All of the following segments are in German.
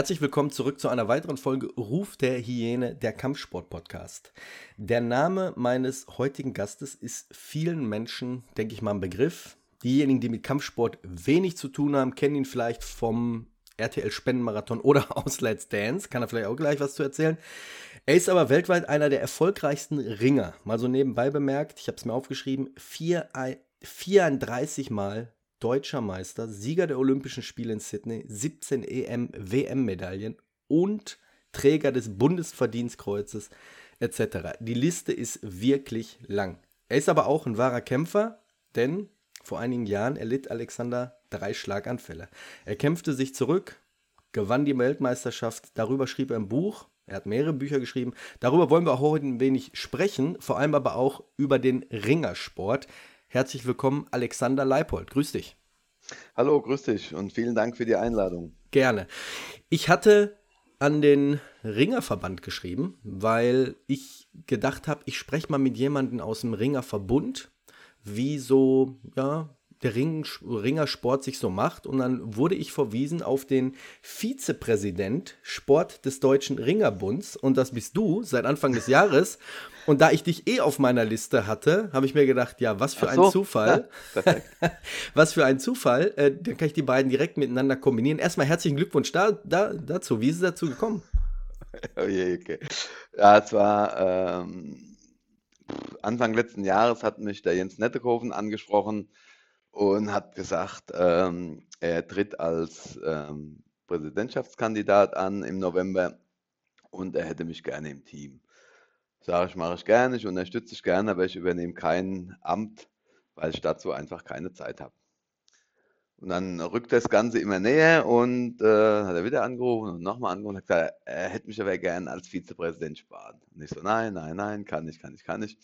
Herzlich willkommen zurück zu einer weiteren Folge Ruf der Hyäne, der Kampfsport-Podcast. Der Name meines heutigen Gastes ist vielen Menschen, denke ich mal, ein Begriff. Diejenigen, die mit Kampfsport wenig zu tun haben, kennen ihn vielleicht vom RTL-Spendenmarathon oder aus Let's Dance. Kann er vielleicht auch gleich was zu erzählen. Er ist aber weltweit einer der erfolgreichsten Ringer. Mal so nebenbei bemerkt, ich habe es mir aufgeschrieben, 34 Mal deutscher Meister, Sieger der Olympischen Spiele in Sydney, 17 EM, WM-Medaillen und Träger des Bundesverdienstkreuzes etc. Die Liste ist wirklich lang. Er ist aber auch ein wahrer Kämpfer, denn vor einigen Jahren erlitt Alexander drei Schlaganfälle. Er kämpfte sich zurück, gewann die Weltmeisterschaft, darüber schrieb er ein Buch, er hat mehrere Bücher geschrieben. Darüber wollen wir auch heute ein wenig sprechen, vor allem aber auch über den Ringersport. Herzlich willkommen, Alexander Leipold. Grüß dich. Hallo, grüß dich und vielen Dank für die Einladung. Gerne. Ich hatte an den Ringerverband geschrieben, weil ich gedacht habe, ich spreche mal mit jemandem aus dem Ringerverbund, wie so, ja, der Ring, Ringersport sich so macht. Und dann wurde ich verwiesen auf den Vizepräsident Sport des Deutschen Ringerbunds. Und das bist du seit Anfang des Jahres. Und da ich dich eh auf meiner Liste hatte, habe ich mir gedacht, ja, was für so, ein Zufall. Ja, was für ein Zufall. Äh, dann kann ich die beiden direkt miteinander kombinieren. Erstmal herzlichen Glückwunsch da, da, dazu. Wie ist es dazu gekommen? Oh je, okay. Ja, es war ähm, Anfang letzten Jahres hat mich der Jens Nettekoven angesprochen und hat gesagt, ähm, er tritt als ähm, Präsidentschaftskandidat an im November und er hätte mich gerne im Team. Sage ich, mache ich gerne, ich unterstütze dich gerne, aber ich übernehme kein Amt, weil ich dazu einfach keine Zeit habe. Und dann rückt das Ganze immer näher und äh, hat er wieder angerufen und nochmal angerufen und hat gesagt, er hätte mich aber gerne als Vizepräsident sparen. Und ich so, nein, nein, nein, kann ich, kann ich, kann ich.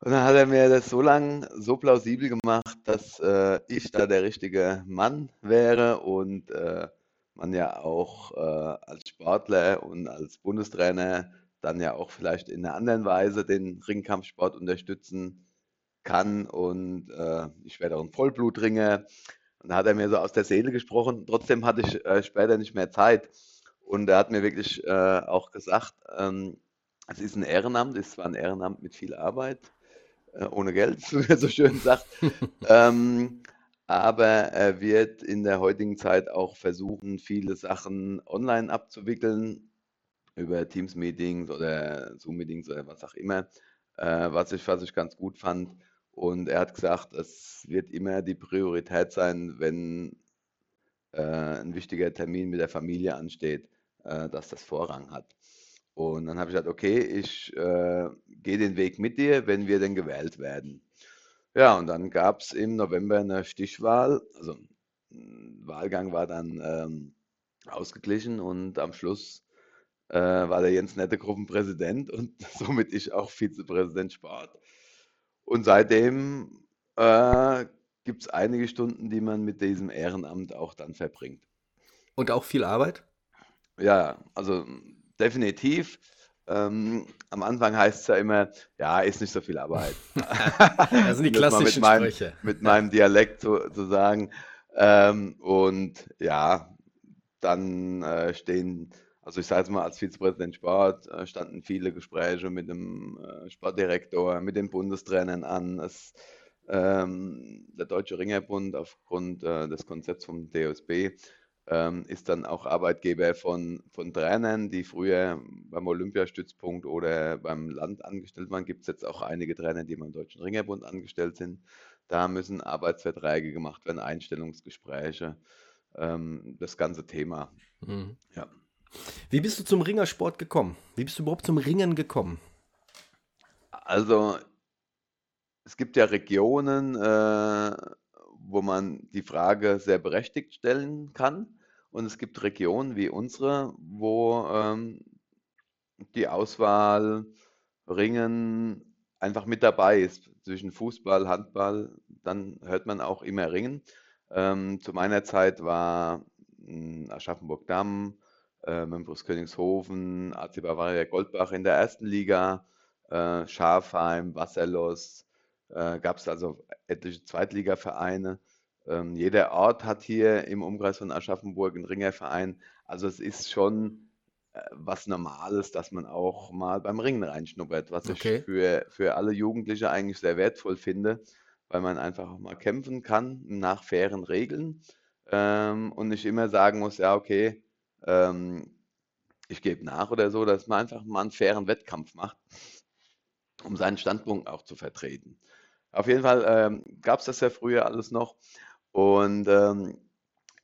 Und dann hat er mir das so lang so plausibel gemacht, dass äh, ich da der richtige Mann wäre und äh, man ja auch äh, als Sportler und als Bundestrainer dann ja auch vielleicht in einer anderen Weise den Ringkampfsport unterstützen kann. Und äh, ich werde auch ein Vollblutringer. Und da hat er mir so aus der Seele gesprochen. Trotzdem hatte ich äh, später nicht mehr Zeit. Und er hat mir wirklich äh, auch gesagt, ähm, es ist ein Ehrenamt, es zwar ein Ehrenamt mit viel Arbeit, ohne Geld, wie er so schön sagt. ähm, aber er wird in der heutigen Zeit auch versuchen, viele Sachen online abzuwickeln, über Teams-Meetings oder Zoom-Meetings oder was auch immer, äh, was, ich, was ich ganz gut fand. Und er hat gesagt, es wird immer die Priorität sein, wenn äh, ein wichtiger Termin mit der Familie ansteht, äh, dass das Vorrang hat. Und dann habe ich gesagt, okay, ich äh, gehe den Weg mit dir, wenn wir denn gewählt werden. Ja, und dann gab es im November eine Stichwahl. Also Wahlgang war dann ähm, ausgeglichen und am Schluss äh, war der Jens Nette Gruppenpräsident und somit ich auch Vizepräsident Sport. Und seitdem äh, gibt es einige Stunden, die man mit diesem Ehrenamt auch dann verbringt. Und auch viel Arbeit? Ja, also definitiv. Ähm, am Anfang heißt es ja immer, ja, ist nicht so viel Arbeit. das sind die klassischen mit meinem, Sprüche. Mit meinem Dialekt zu, zu sagen. Ähm, und ja, dann äh, stehen, also ich sage es mal, als Vizepräsident Sport äh, standen viele Gespräche mit dem äh, Sportdirektor, mit den Bundestrainern an. Es, ähm, der Deutsche Ringerbund aufgrund äh, des Konzepts vom DOSB ähm, ist dann auch Arbeitgeber von, von Trainern, die früher beim Olympiastützpunkt oder beim Land angestellt waren. Gibt es jetzt auch einige Trainer, die beim Deutschen Ringerbund angestellt sind. Da müssen Arbeitsverträge gemacht werden, Einstellungsgespräche, ähm, das ganze Thema. Mhm. Ja. Wie bist du zum Ringersport gekommen? Wie bist du überhaupt zum Ringen gekommen? Also, es gibt ja Regionen, äh, wo man die Frage sehr berechtigt stellen kann. Und es gibt Regionen wie unsere, wo ähm, die Auswahl Ringen einfach mit dabei ist. Zwischen Fußball, Handball, dann hört man auch immer Ringen. Ähm, zu meiner Zeit war hm, Aschaffenburg-Damm, äh, Membros Königshofen, AC Bavaria Goldbach in der ersten Liga, äh, Schafheim, Wasserlos, äh, gab es also etliche Zweitligavereine. Ähm, jeder Ort hat hier im Umkreis von Aschaffenburg einen Ringerverein. Also es ist schon äh, was Normales, dass man auch mal beim Ringen reinschnuppert, was ich Okay. für, für alle Jugendliche eigentlich sehr wertvoll finde, weil man einfach auch mal kämpfen kann nach fairen Regeln ähm, und nicht immer sagen muss, ja, okay, ähm, ich gebe nach oder so, dass man einfach mal einen fairen Wettkampf macht, um seinen Standpunkt auch zu vertreten. Auf jeden Fall ähm, gab es das ja früher alles noch. Und ähm,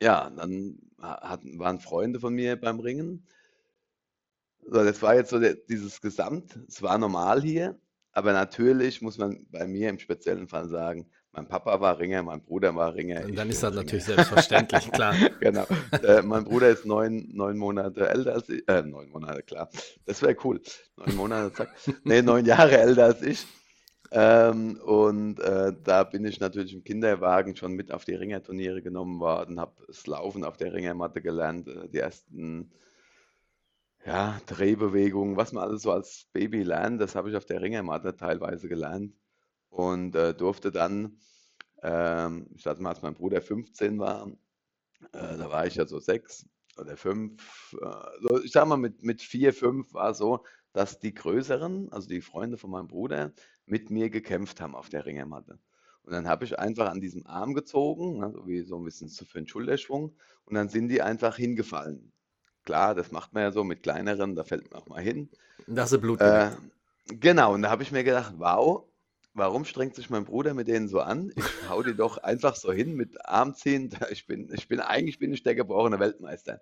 ja, dann ha- hatten, waren Freunde von mir beim Ringen. So, das war jetzt so der, dieses Gesamt. Es war normal hier, aber natürlich muss man bei mir im speziellen Fall sagen, mein Papa war Ringer, mein Bruder war Ringer, Und dann ist das Ringer. natürlich selbstverständlich, klar. Genau. Äh, mein Bruder ist neun, neun Monate älter als ich. Äh, neun Monate, klar. Das wäre cool. Neun Monate, zack. Nee, neun Jahre älter als ich. Ähm, und äh, da bin ich natürlich im Kinderwagen schon mit auf die Ringerturniere genommen worden, habe das Laufen auf der Ringermatte gelernt, äh, die ersten ja, Drehbewegungen, was man alles so als Baby lernt, das habe ich auf der Ringermatte teilweise gelernt und äh, durfte dann, ähm, ich sag mal, als mein Bruder 15 war, äh, da war ich ja so sechs oder fünf. Äh, so, ich sag mal, mit, mit vier, fünf war es so, dass die Größeren, also die Freunde von meinem Bruder, mit mir gekämpft haben auf der Ringermatte. Und dann habe ich einfach an diesem Arm gezogen, ne, so wie so ein bisschen für den Schulterschwung, und dann sind die einfach hingefallen. Klar, das macht man ja so mit kleineren, da fällt man auch mal hin. Das ist Blut. Äh, genau, und da habe ich mir gedacht, wow, warum strengt sich mein Bruder mit denen so an? Ich hau die doch einfach so hin mit Arm ziehen. Ich bin, ich bin, eigentlich bin ich der gebrochene Weltmeister.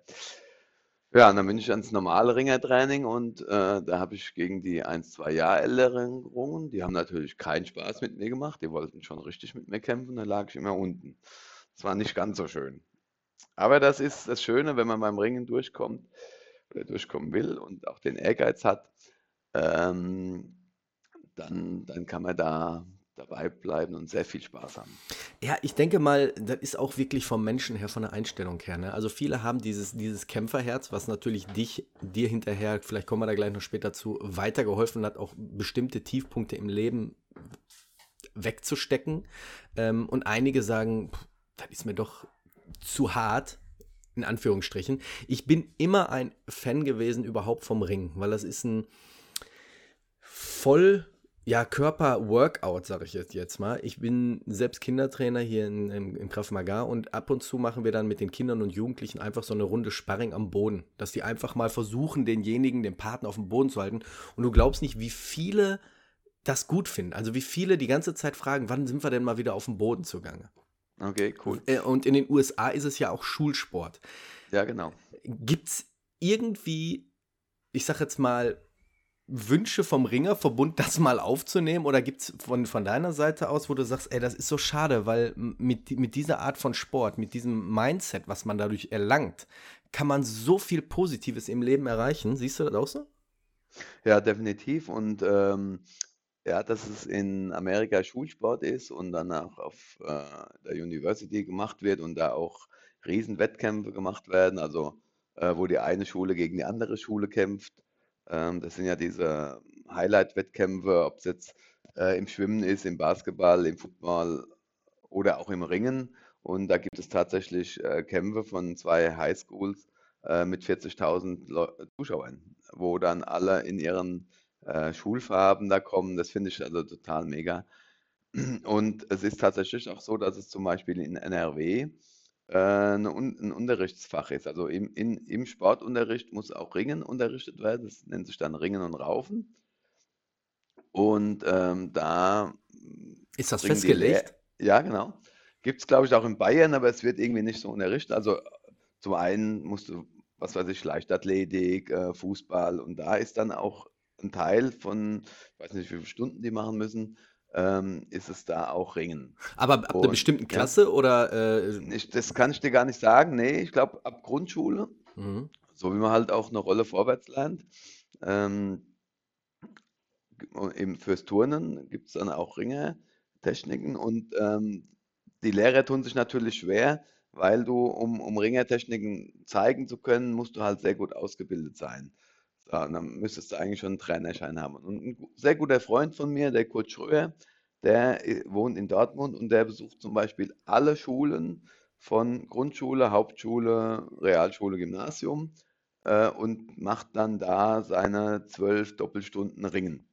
Ja, und dann bin ich ans normale Ringertraining und äh, da habe ich gegen die 1, 2 Jahre Älteren gerungen. Die haben natürlich keinen Spaß mit mir gemacht. Die wollten schon richtig mit mir kämpfen. Da lag ich immer unten. Das war nicht ganz so schön. Aber das ist das Schöne, wenn man beim Ringen durchkommt oder durchkommen will und auch den Ehrgeiz hat, ähm, dann, dann kann man da dabei bleiben und sehr viel Spaß haben. Ja, ich denke mal, das ist auch wirklich vom Menschen her, von der Einstellung her. Ne? Also viele haben dieses, dieses Kämpferherz, was natürlich dich, dir hinterher, vielleicht kommen wir da gleich noch später zu, weitergeholfen hat, auch bestimmte Tiefpunkte im Leben wegzustecken. Ähm, und einige sagen, das ist mir doch zu hart, in Anführungsstrichen. Ich bin immer ein Fan gewesen überhaupt vom Ring, weil das ist ein voll ja, Körper-Workout, sage ich jetzt, jetzt mal. Ich bin selbst Kindertrainer hier in, im, im Krav Maga und ab und zu machen wir dann mit den Kindern und Jugendlichen einfach so eine Runde Sparring am Boden, dass die einfach mal versuchen, denjenigen, den Partner auf dem Boden zu halten. Und du glaubst nicht, wie viele das gut finden. Also wie viele die ganze Zeit fragen, wann sind wir denn mal wieder auf dem Boden zugange? Okay, cool. Äh, Und in den USA ist es ja auch Schulsport. Ja, genau. Gibt es irgendwie, ich sag jetzt mal, Wünsche vom Ringerverbund, das mal aufzunehmen? Oder gibt es von, von deiner Seite aus, wo du sagst, ey, das ist so schade, weil mit, mit dieser Art von Sport, mit diesem Mindset, was man dadurch erlangt, kann man so viel Positives im Leben erreichen. Siehst du das auch so? Ja, definitiv. Und ähm, ja, dass es in Amerika Schulsport ist und dann auch auf äh, der University gemacht wird und da auch Riesenwettkämpfe gemacht werden, also äh, wo die eine Schule gegen die andere Schule kämpft. Ähm, das sind ja diese Highlight-Wettkämpfe, ob es jetzt äh, im Schwimmen ist, im Basketball, im Football oder auch im Ringen. Und da gibt es tatsächlich äh, Kämpfe von zwei Highschools äh, mit 40.000 Leu- Zuschauern, wo dann alle in ihren äh, Schulfarben da kommen. Das finde ich also total mega. Und es ist tatsächlich auch so, dass es zum Beispiel in NRW eine Un ein Unterrichtsfach ist. Also im, in, im Sportunterricht muss auch Ringen unterrichtet werden. Das nennt sich dann Ringen und Raufen. Und ähm, da Ist das die festgelegt? ja, genau. Gibt es, glaube ich, auch in Bayern, aber es wird irgendwie nicht so unterrichtet. Also zum einen musst du was weiß ich, Leichtathletik, äh, Fußball und da ist dann auch ein Teil von, ich weiß nicht, wie viele Stunden die machen müssen, ähm, ist es da auch Ringen. Aber ab einer bestimmten Klasse ja, oder? Äh, ich, das kann ich dir gar nicht sagen. Nee, ich glaube ab Grundschule, mhm. so wie man halt auch eine Rolle vorwärts lernt. Ähm, eben fürs Turnen gibt es dann auch Ringertechniken und ähm, die Lehrer tun sich natürlich schwer, weil du, um, um Ringertechniken zeigen zu können, musst du halt sehr gut ausgebildet sein. So, und dann müsstest du eigentlich schon einen Trainerschein haben. Und ein sehr guter Freund von mir, der Kurt Schröer, der äh, wohnt in Dortmund und der besucht zum Beispiel alle Schulen von Grundschule, Hauptschule, Realschule, Gymnasium äh, und macht dann da seine zwölf Doppelstunden Ringen.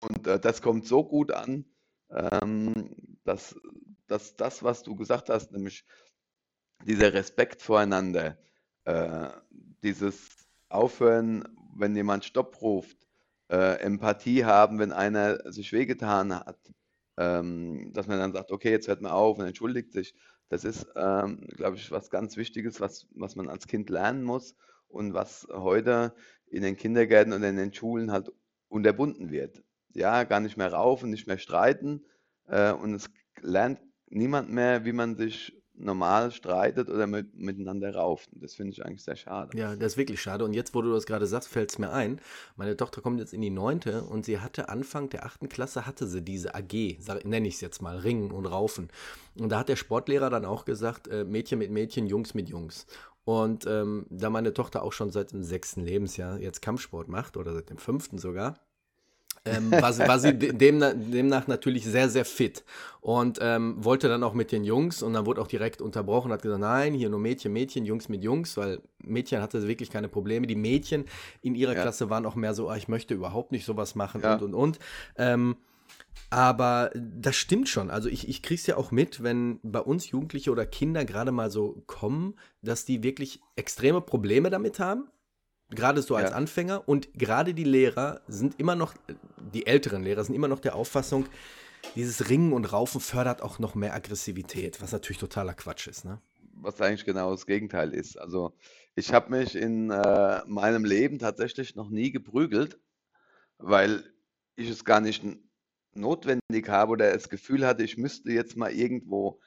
Und äh, das kommt so gut an, ähm, dass, dass das, was du gesagt hast, nämlich dieser Respekt voreinander, äh, dieses Aufhören, wenn jemand Stopp ruft, äh, Empathie haben, wenn einer sich wehgetan hat, ähm, dass man dann sagt, okay, jetzt hört man auf und entschuldigt sich. Das ist, ähm, glaube ich, was ganz Wichtiges, was, was man als Kind lernen muss und was heute in den Kindergärten und in den Schulen halt unterbunden wird. Ja, gar nicht mehr raufen, nicht mehr streiten äh, und es lernt niemand mehr, wie man sich normal streitet oder mit, miteinander rauft. Das finde ich eigentlich sehr schade. Ja, das ist wirklich schade. Und jetzt, wo du das gerade sagst, fällt es mir ein. Meine Tochter kommt jetzt in die neunte und sie hatte Anfang der achten Klasse, hatte sie diese AG, nenne ich es jetzt mal, Ringen und Raufen. Und da hat der Sportlehrer dann auch gesagt, äh, Mädchen mit Mädchen, Jungs mit Jungs. Und ähm, da meine Tochter auch schon seit dem sechsten Lebensjahr jetzt Kampfsport macht oder seit dem fünften sogar, ähm, war, sie, war sie demnach, demnach natürlich sehr, sehr fit und ähm, wollte dann auch mit den Jungs und dann wurde auch direkt unterbrochen, hat gesagt, nein, hier nur Mädchen, Mädchen, Jungs mit Jungs, weil Mädchen hatte wirklich keine Probleme. Die Mädchen in ihrer ja. Klasse waren auch mehr so, ah, ich möchte überhaupt nicht sowas machen ja. und, und, und. Ähm, aber das stimmt schon. Also ich, ich kriege es ja auch mit, wenn bei uns Jugendliche oder Kinder gerade mal so kommen, dass die wirklich extreme Probleme damit haben Gerade so als ja. Anfänger und gerade die Lehrer sind immer noch, die älteren Lehrer sind immer noch der Auffassung, dieses Ringen und Raufen fördert auch noch mehr Aggressivität, was natürlich totaler Quatsch ist. Ne? Was eigentlich genau das Gegenteil ist. Also ich habe mich in äh, meinem Leben tatsächlich noch nie geprügelt, weil ich es gar nicht notwendig habe oder das Gefühl hatte, ich müsste jetzt mal irgendwo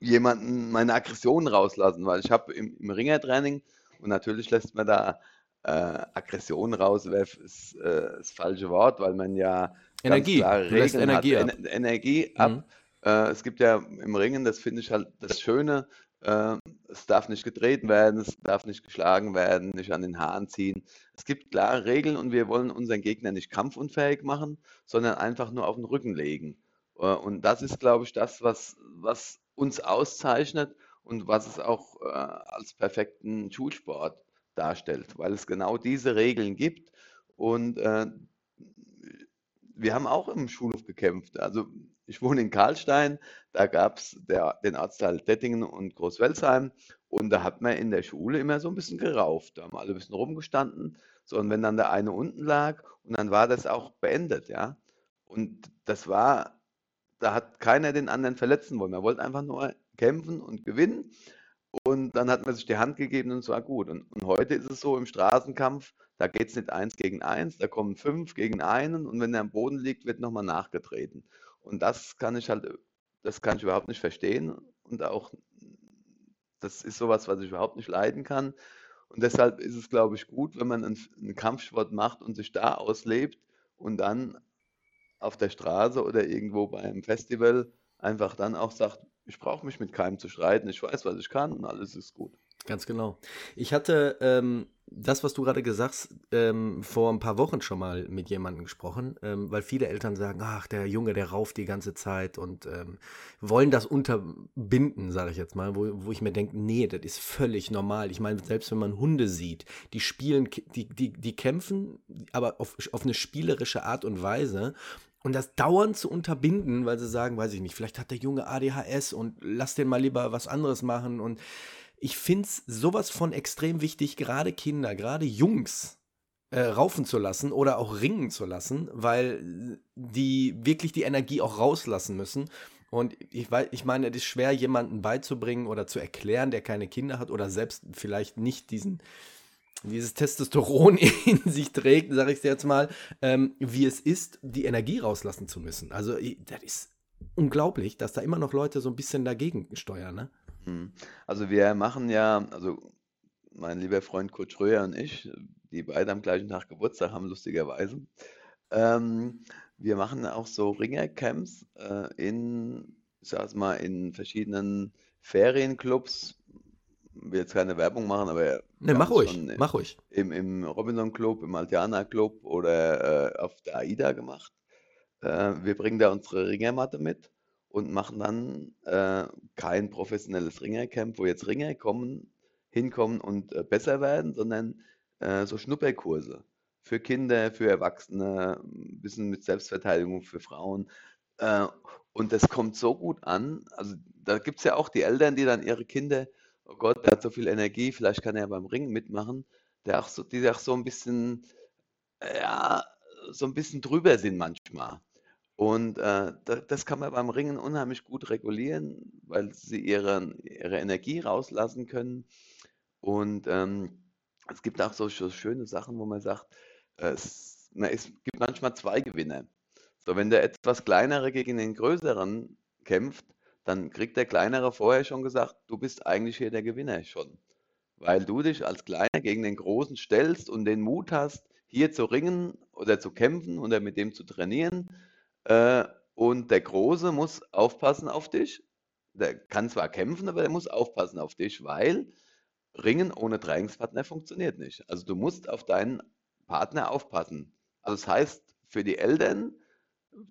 jemanden meine Aggressionen rauslassen, weil ich habe im, im Ringertraining und natürlich lässt man da äh, Aggression raus, ist äh, das falsche Wort, weil man ja Energie, klare Regeln Energie hat. Ab. Energie ab. Mhm. Äh, es gibt ja im Ringen, das finde ich halt das Schöne, äh, es darf nicht getreten werden, es darf nicht geschlagen werden, nicht an den Haaren ziehen. Es gibt klare Regeln und wir wollen unseren Gegner nicht kampfunfähig machen, sondern einfach nur auf den Rücken legen. Äh, und das ist, glaube ich, das, was, was uns auszeichnet und was es auch äh, als perfekten Schulsport darstellt, weil es genau diese Regeln gibt. Und äh, wir haben auch im Schulhof gekämpft. Also ich wohne in Karlstein, da gab es den Ortsteil Dettingen und Großwelsheim und da hat man in der Schule immer so ein bisschen gerauft. Da haben alle ein bisschen rumgestanden. So, und wenn dann der eine unten lag und dann war das auch beendet, ja. Und das war, da hat keiner den anderen verletzen wollen. Man wollte einfach nur kämpfen und gewinnen. Und dann hat man sich die Hand gegeben und es war gut. Und, und heute ist es so im Straßenkampf, da geht es nicht eins gegen eins, da kommen fünf gegen einen und wenn er am Boden liegt, wird nochmal nachgetreten. Und das kann ich halt, das kann ich überhaupt nicht verstehen. Und auch, das ist sowas, was ich überhaupt nicht leiden kann. Und deshalb ist es, glaube ich, gut, wenn man einen, einen Kampfsport macht und sich da auslebt und dann auf der Straße oder irgendwo bei einem Festival einfach dann auch sagt, ich brauche mich mit keinem zu streiten, ich weiß, was ich kann und alles ist gut. Ganz genau. Ich hatte ähm, das, was du gerade gesagt hast, ähm, vor ein paar Wochen schon mal mit jemandem gesprochen, ähm, weil viele Eltern sagen, ach, der Junge, der rauft die ganze Zeit und ähm, wollen das unterbinden, sage ich jetzt mal, wo, wo ich mir denke, nee, das ist völlig normal. Ich meine, selbst wenn man Hunde sieht, die spielen, die, die, die kämpfen, aber auf, auf eine spielerische Art und Weise und das dauernd zu unterbinden, weil sie sagen, weiß ich nicht, vielleicht hat der Junge ADHS und lass den mal lieber was anderes machen. Und ich finde es sowas von extrem wichtig, gerade Kinder, gerade Jungs äh, raufen zu lassen oder auch ringen zu lassen, weil die wirklich die Energie auch rauslassen müssen. Und ich, weiß, ich meine, es ist schwer, jemanden beizubringen oder zu erklären, der keine Kinder hat oder selbst vielleicht nicht diesen, dieses Testosteron in sich trägt, sage ich jetzt mal, ähm, wie es ist, die Energie rauslassen zu müssen. Also das ist unglaublich, dass da immer noch Leute so ein bisschen dagegen steuern. Ne? Hm. Also wir machen ja, also mein lieber Freund Kurt Schröer und ich, die beide am gleichen Tag Geburtstag haben, lustigerweise. Ähm, wir machen auch so Ringercamps äh, in, ich sag's mal, in verschiedenen Ferienclubs. Will jetzt keine Werbung machen, aber ne, mach ruhig, mach ruhig. Im, im Robinson Club, im Altiana Club oder äh, auf der AIDA gemacht. Äh, wir bringen da unsere Ringermatte mit und machen dann äh, kein professionelles Ringercamp, wo jetzt Ringer kommen, hinkommen und äh, besser werden, sondern äh, so Schnupperkurse für Kinder, für Erwachsene, ein bisschen mit Selbstverteidigung für Frauen. Äh, und das kommt so gut an. Also da gibt es ja auch die Eltern, die dann ihre Kinder, oh Gott, der hat so viel Energie, vielleicht kann er beim Ringen mitmachen, der auch so, die auch so ein bisschen, ja, so ein bisschen drüber sind manchmal. Und äh, das kann man beim Ringen unheimlich gut regulieren, weil sie ihre, ihre Energie rauslassen können. Und ähm, es gibt auch so, so schöne Sachen, wo man sagt, es, na, es gibt manchmal zwei Gewinner. So, wenn der etwas kleinere gegen den größeren kämpft, dann kriegt der kleinere vorher schon gesagt, du bist eigentlich hier der Gewinner schon. Weil du dich als Kleiner gegen den Großen stellst und den Mut hast, hier zu ringen oder zu kämpfen oder mit dem zu trainieren. Äh, und der Große muss aufpassen auf dich. Der kann zwar kämpfen, aber der muss aufpassen auf dich, weil Ringen ohne Trainingspartner funktioniert nicht. Also du musst auf deinen Partner aufpassen. Also das heißt, für die Eltern,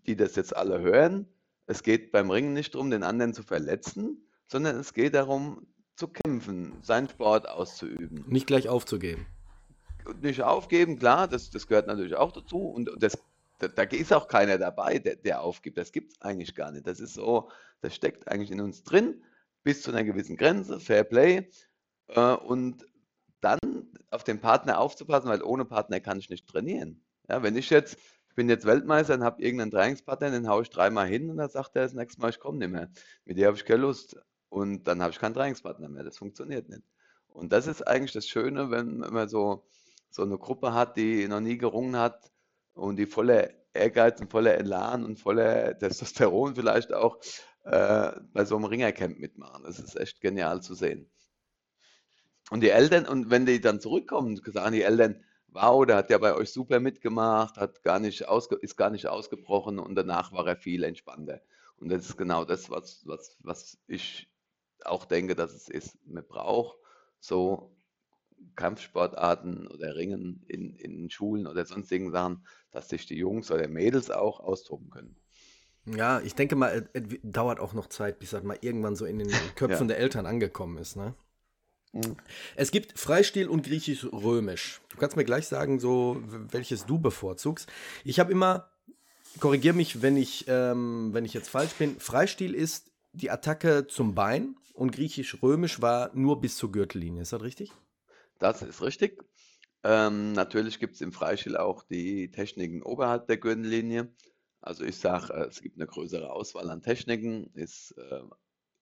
die das jetzt alle hören, es geht beim Ringen nicht darum, den anderen zu verletzen, sondern es geht darum, zu kämpfen, seinen Sport auszuüben. Nicht gleich aufzugeben. Nicht aufgeben, klar, das, das gehört natürlich auch dazu. Und das, da, da ist auch keiner dabei, der, der aufgibt. Das gibt es eigentlich gar nicht. Das ist so, das steckt eigentlich in uns drin, bis zu einer gewissen Grenze, Fair Play. Äh, und dann auf den Partner aufzupassen, weil ohne Partner kann ich nicht trainieren. Ja, wenn ich jetzt, bin jetzt Weltmeister und habe irgendeinen Trainingspartner, den haue ich dreimal hin und dann sagt er das nächste Mal, ich komme nicht mehr. Mit dir habe ich keine Lust. Und dann habe ich keinen Trainingspartner mehr. Das funktioniert nicht. Und das ist eigentlich das Schöne, wenn man so, so eine Gruppe hat, die noch nie gerungen hat und die voller Ehrgeiz und voller Elan und voller Testosteron vielleicht auch äh, bei so einem Ringercamp mitmachen. Das ist echt genial zu sehen. Und die Eltern, und wenn die dann zurückkommen, sagen die Eltern, wow, der hat ja bei euch super mitgemacht, hat gar nicht ausge, ist gar nicht ausgebrochen und danach war er viel entspannter. Und das ist genau das, was, was, was ich auch denke, dass es ist. Man braucht so Kampfsportarten oder Ringen in, in Schulen oder sonstigen Sachen, dass sich die Jungs oder Mädels auch austoben können. Ja, ich denke mal, es dauert auch noch Zeit, bis das mal irgendwann so in den Köpfen ja. der Eltern angekommen ist, ne? Mhm. Es gibt Freistil und Griechisch-Römisch. Du kannst mir gleich sagen, so welches du bevorzugst. Ich habe immer, korrigiere mich, wenn ich, ähm, wenn ich jetzt falsch bin. Freistil ist die Attacke zum Bein und Griechisch-Römisch war nur bis zur Gürtellinie. Ist das richtig? Das ist richtig. Ähm, natürlich gibt es im Freistil auch die Techniken oberhalb der Gürtellinie. Also ich sage, äh, es gibt eine größere Auswahl an Techniken. Ist äh,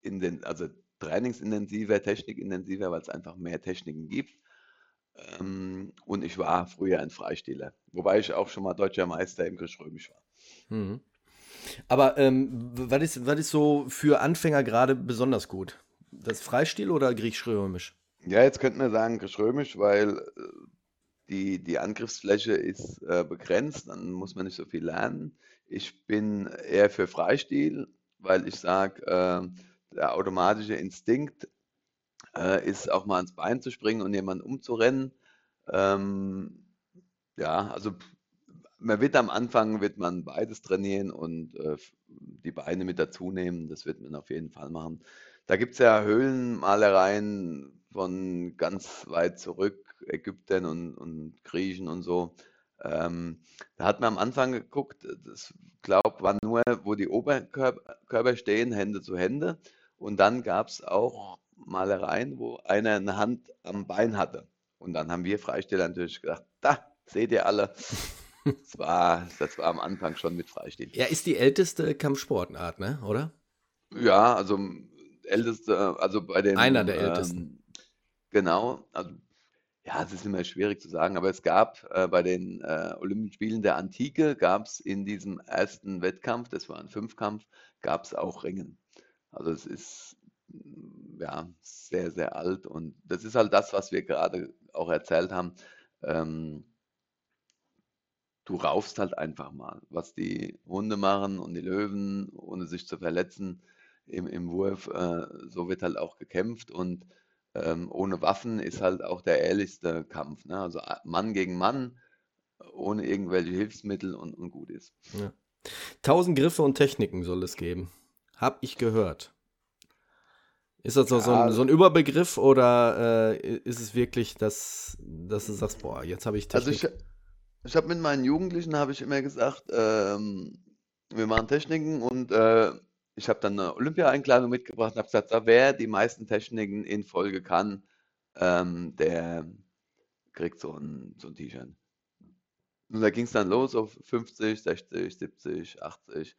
in den, also trainingsintensiver, technikintensiver, weil es einfach mehr Techniken gibt. Ähm, und ich war früher ein Freisteller, wobei ich auch schon mal deutscher Meister im Griechisch-Römisch war. Mhm. Aber ähm, was, ist, was ist so für Anfänger gerade besonders gut? Das Freistil oder Griechisch-Römisch? Ja, jetzt könnte man sagen Griechisch-Römisch, weil äh, die, die Angriffsfläche ist äh, begrenzt, dann muss man nicht so viel lernen. Ich bin eher für Freistil, weil ich sage, äh, der automatische Instinkt äh, ist auch mal ans Bein zu springen und jemanden umzurennen. Ähm, ja, also man wird am Anfang wird man beides trainieren und äh, die Beine mit dazu nehmen. Das wird man auf jeden Fall machen. Da gibt es ja Höhlenmalereien von ganz weit zurück, Ägypten und, und Griechen und so. Ähm, da hat man am Anfang geguckt, das glaube war nur, wo die Oberkörper stehen, Hände zu Hände. Und dann gab es auch Malereien, wo einer eine Hand am Bein hatte. Und dann haben wir Freisteller natürlich gedacht, da, seht ihr alle. Das war, das war am Anfang schon mit Freistil. Ja, ist die älteste Kampfsportart, ne? oder? Ja, also älteste, also bei den Einer der ältesten. ähm, genau, also ja, es ist immer schwierig zu sagen, aber es gab äh, bei den äh, Olympischen Spielen der Antike, gab es in diesem ersten Wettkampf, das war ein Fünfkampf, gab es auch Ringen. Also es ist mm, ja sehr, sehr alt und das ist halt das, was wir gerade auch erzählt haben. Ähm, du raufst halt einfach mal, was die Hunde machen und die Löwen, ohne sich zu verletzen im, im Wurf. Äh, so wird halt auch gekämpft und ähm, ohne Waffen ist halt auch der ehrlichste Kampf. Ne? Also Mann gegen Mann, ohne irgendwelche Hilfsmittel und, und gut ist. Ja. Tausend Griffe und Techniken soll es geben. Hab ich gehört. Ist das so, so, ein, so ein Überbegriff oder äh, ist es wirklich, dass, dass du sagst, boah, jetzt habe ich Also Technik? ich, ich habe mit meinen Jugendlichen, habe ich immer gesagt, ähm, wir machen Techniken und äh, ich habe dann eine Olympia-Einkleidung mitgebracht und habe gesagt, so, wer die meisten Techniken in Folge kann, ähm, der kriegt so ein, so ein T-Shirt. Und da ging es dann los auf 50, 60, 70, 80.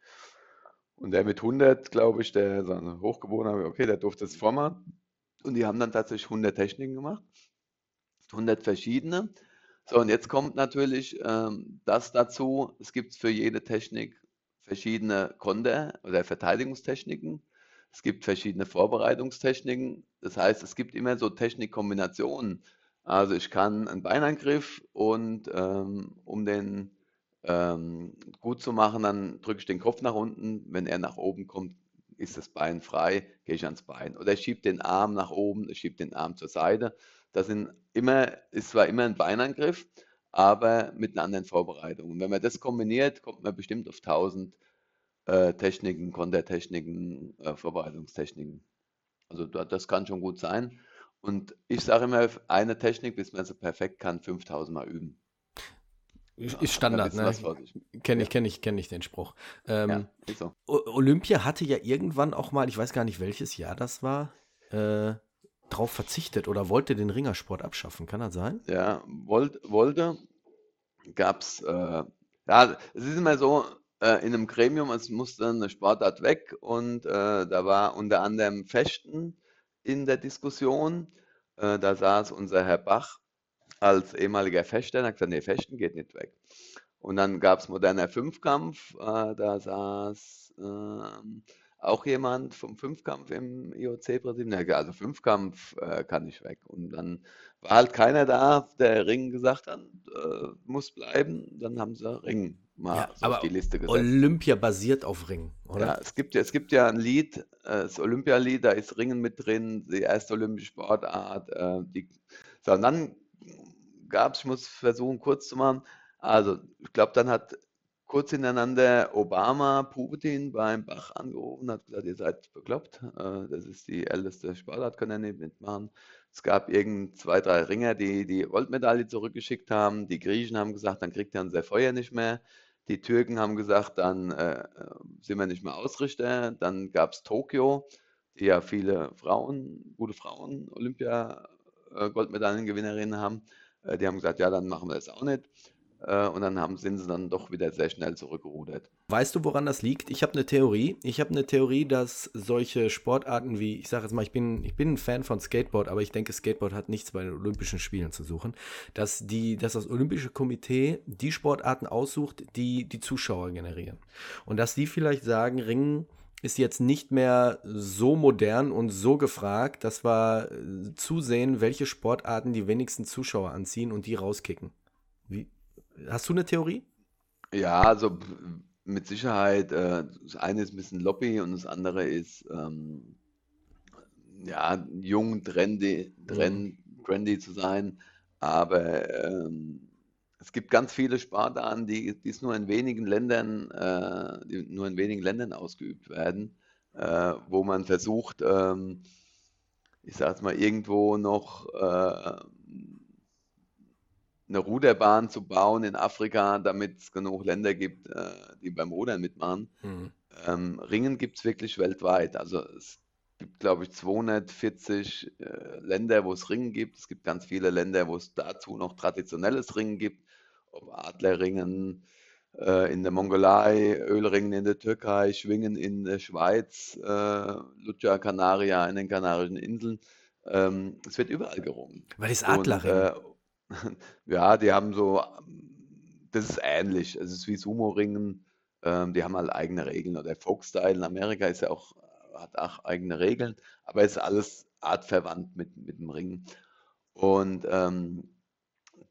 Und der mit 100, glaube ich, der so ein Hochgeborener, okay, der durfte es vormachen. Und die haben dann tatsächlich 100 Techniken gemacht, 100 verschiedene. So, und jetzt kommt natürlich ähm, das dazu, es gibt für jede Technik verschiedene Konter- oder Verteidigungstechniken. Es gibt verschiedene Vorbereitungstechniken. Das heißt, es gibt immer so Technikkombinationen. Also ich kann einen Beinangriff und ähm, um den ähm, gut zu machen, dann drücke ich den Kopf nach unten. Wenn er nach oben kommt, ist das Bein frei, gehe ich ans Bein. Oder ich schiebe den Arm nach oben, ich schiebe den Arm zur Seite. Das sind immer, ist zwar immer ein Beinangriff, aber mit einer anderen Vorbereitung. Und wenn man das kombiniert, kommt man bestimmt auf 1000 äh, Techniken, Kontertechniken, äh, Vorbereitungstechniken. Also da- das kann schon gut sein. Und ich sage immer, eine Technik, bis man sie perfekt kann, 5000 Mal üben. Ist Standard, ne? Kenne ich, kenne ich, kenne ich den Spruch. Ähm, ja, so. Olympia hatte ja irgendwann auch mal, ich weiß gar nicht welches Jahr das war, äh, drauf verzichtet oder wollte den Ringersport abschaffen. Kann das sein? Ja, wollt, wollte, gab es, äh, ja, es ist immer so, äh, in einem Gremium, es musste eine Sportart weg und äh, da war unter anderem Fechten in der Diskussion. Äh, da saß unser Herr Bach als ehemaliger Fechter und hat gesagt, nee, Fechten geht nicht weg. Und dann gab es moderner Fünfkampf, äh, da saß ähm, auch jemand vom Fünfkampf im IOC-Präsidium. Ja, also Fünfkampf äh, kann nicht weg. Und dann war halt keiner da, der Ring gesagt hat, äh, muss bleiben. Dann haben sie Ring mal Ja, so auf aber die Liste gesetzt. Olympia basiert auf Ring, Ja, oder? es gibt ja, es gibt ja ein Lied, äh, das Olympialied, da ist Ringen mit drin, die erste olympische Sportart. Äh, die, so, und dann gab es, ich muss versuchen kurz zu machen, also ich glaube, dann hat kurz hintereinander Obama Putin beim Bach angerufen, hat gesagt, ihr seid bekloppt, äh, das ist die älteste Sportart, könnt ihr nicht mitmachen. Es gab irgend zwei, drei Ringer, die die Goldmedaille zurückgeschickt haben. Die Griechen haben gesagt, dann kriegt ihr unser Feuer nicht mehr. Die Türken haben gesagt, dann äh, äh, sind wir nicht mehr Ausrichter. Dann gab es Tokio, die ja viele Frauen, gute Frauen, Olympia-Goldmedaillengewinnerinnen haben. Äh, die haben gesagt, ja, dann machen wir das auch nicht. Äh, und dann haben, sind sie dann doch wieder sehr schnell zurückgerudert. Weißt du, woran das liegt? Ich habe eine Theorie. Ich habe eine Theorie, dass solche Sportarten wie, ich sage jetzt mal, ich bin, ich bin ein Fan von Skateboard, aber ich denke, Skateboard hat nichts bei den Olympischen Spielen zu suchen. Dass, die, dass das Olympische Komitee die Sportarten aussucht, die die Zuschauer generieren. Und dass die vielleicht sagen, Ringen ist jetzt nicht mehr so modern und so gefragt, dass wir äh, zusehen, welche Sportarten die wenigsten Zuschauer anziehen und die rauskicken. Wie, hast du eine Theorie? Ja, also mit Sicherheit, äh, das eine ist ein bisschen Lobby und das andere ist ähm, ja, jung, trendy, Mhm. trend, trendy zu sein. Aber ähm, es gibt ganz viele Sportarten, die, die es nur in wenigen Ländern, äh, nur in wenigen Ländern ausgeübt werden, äh, wo man versucht, ähm, ich sage mal, irgendwo noch äh, eine Ruderbahn zu bauen in Afrika, damit es genug Länder gibt, äh, die beim Rudern mitmachen. Mhm. Ähm, Ringen gibt es wirklich weltweit. Also es gibt, glaube ich, 240 äh, Länder, wo es Ringen gibt. Es gibt ganz viele Länder, wo es dazu noch traditionelles Ringen gibt, ob Adlerringen, äh, in der Mongolei, Ölringen in der Türkei, Schwingen in der Schweiz, äh, Lucia Canaria in den Kanarischen Inseln. Ähm, es wird überall gerungen. Weil es Adlerring. Und, äh, ja, die haben so, das ist ähnlich. Es ist wie Sumo-Ringen. Ähm, die haben halt eigene Regeln. Oder Folkstyle in Amerika ist ja auch, hat auch eigene Regeln, aber es ist alles artverwandt mit, mit dem Ringen. Und ähm,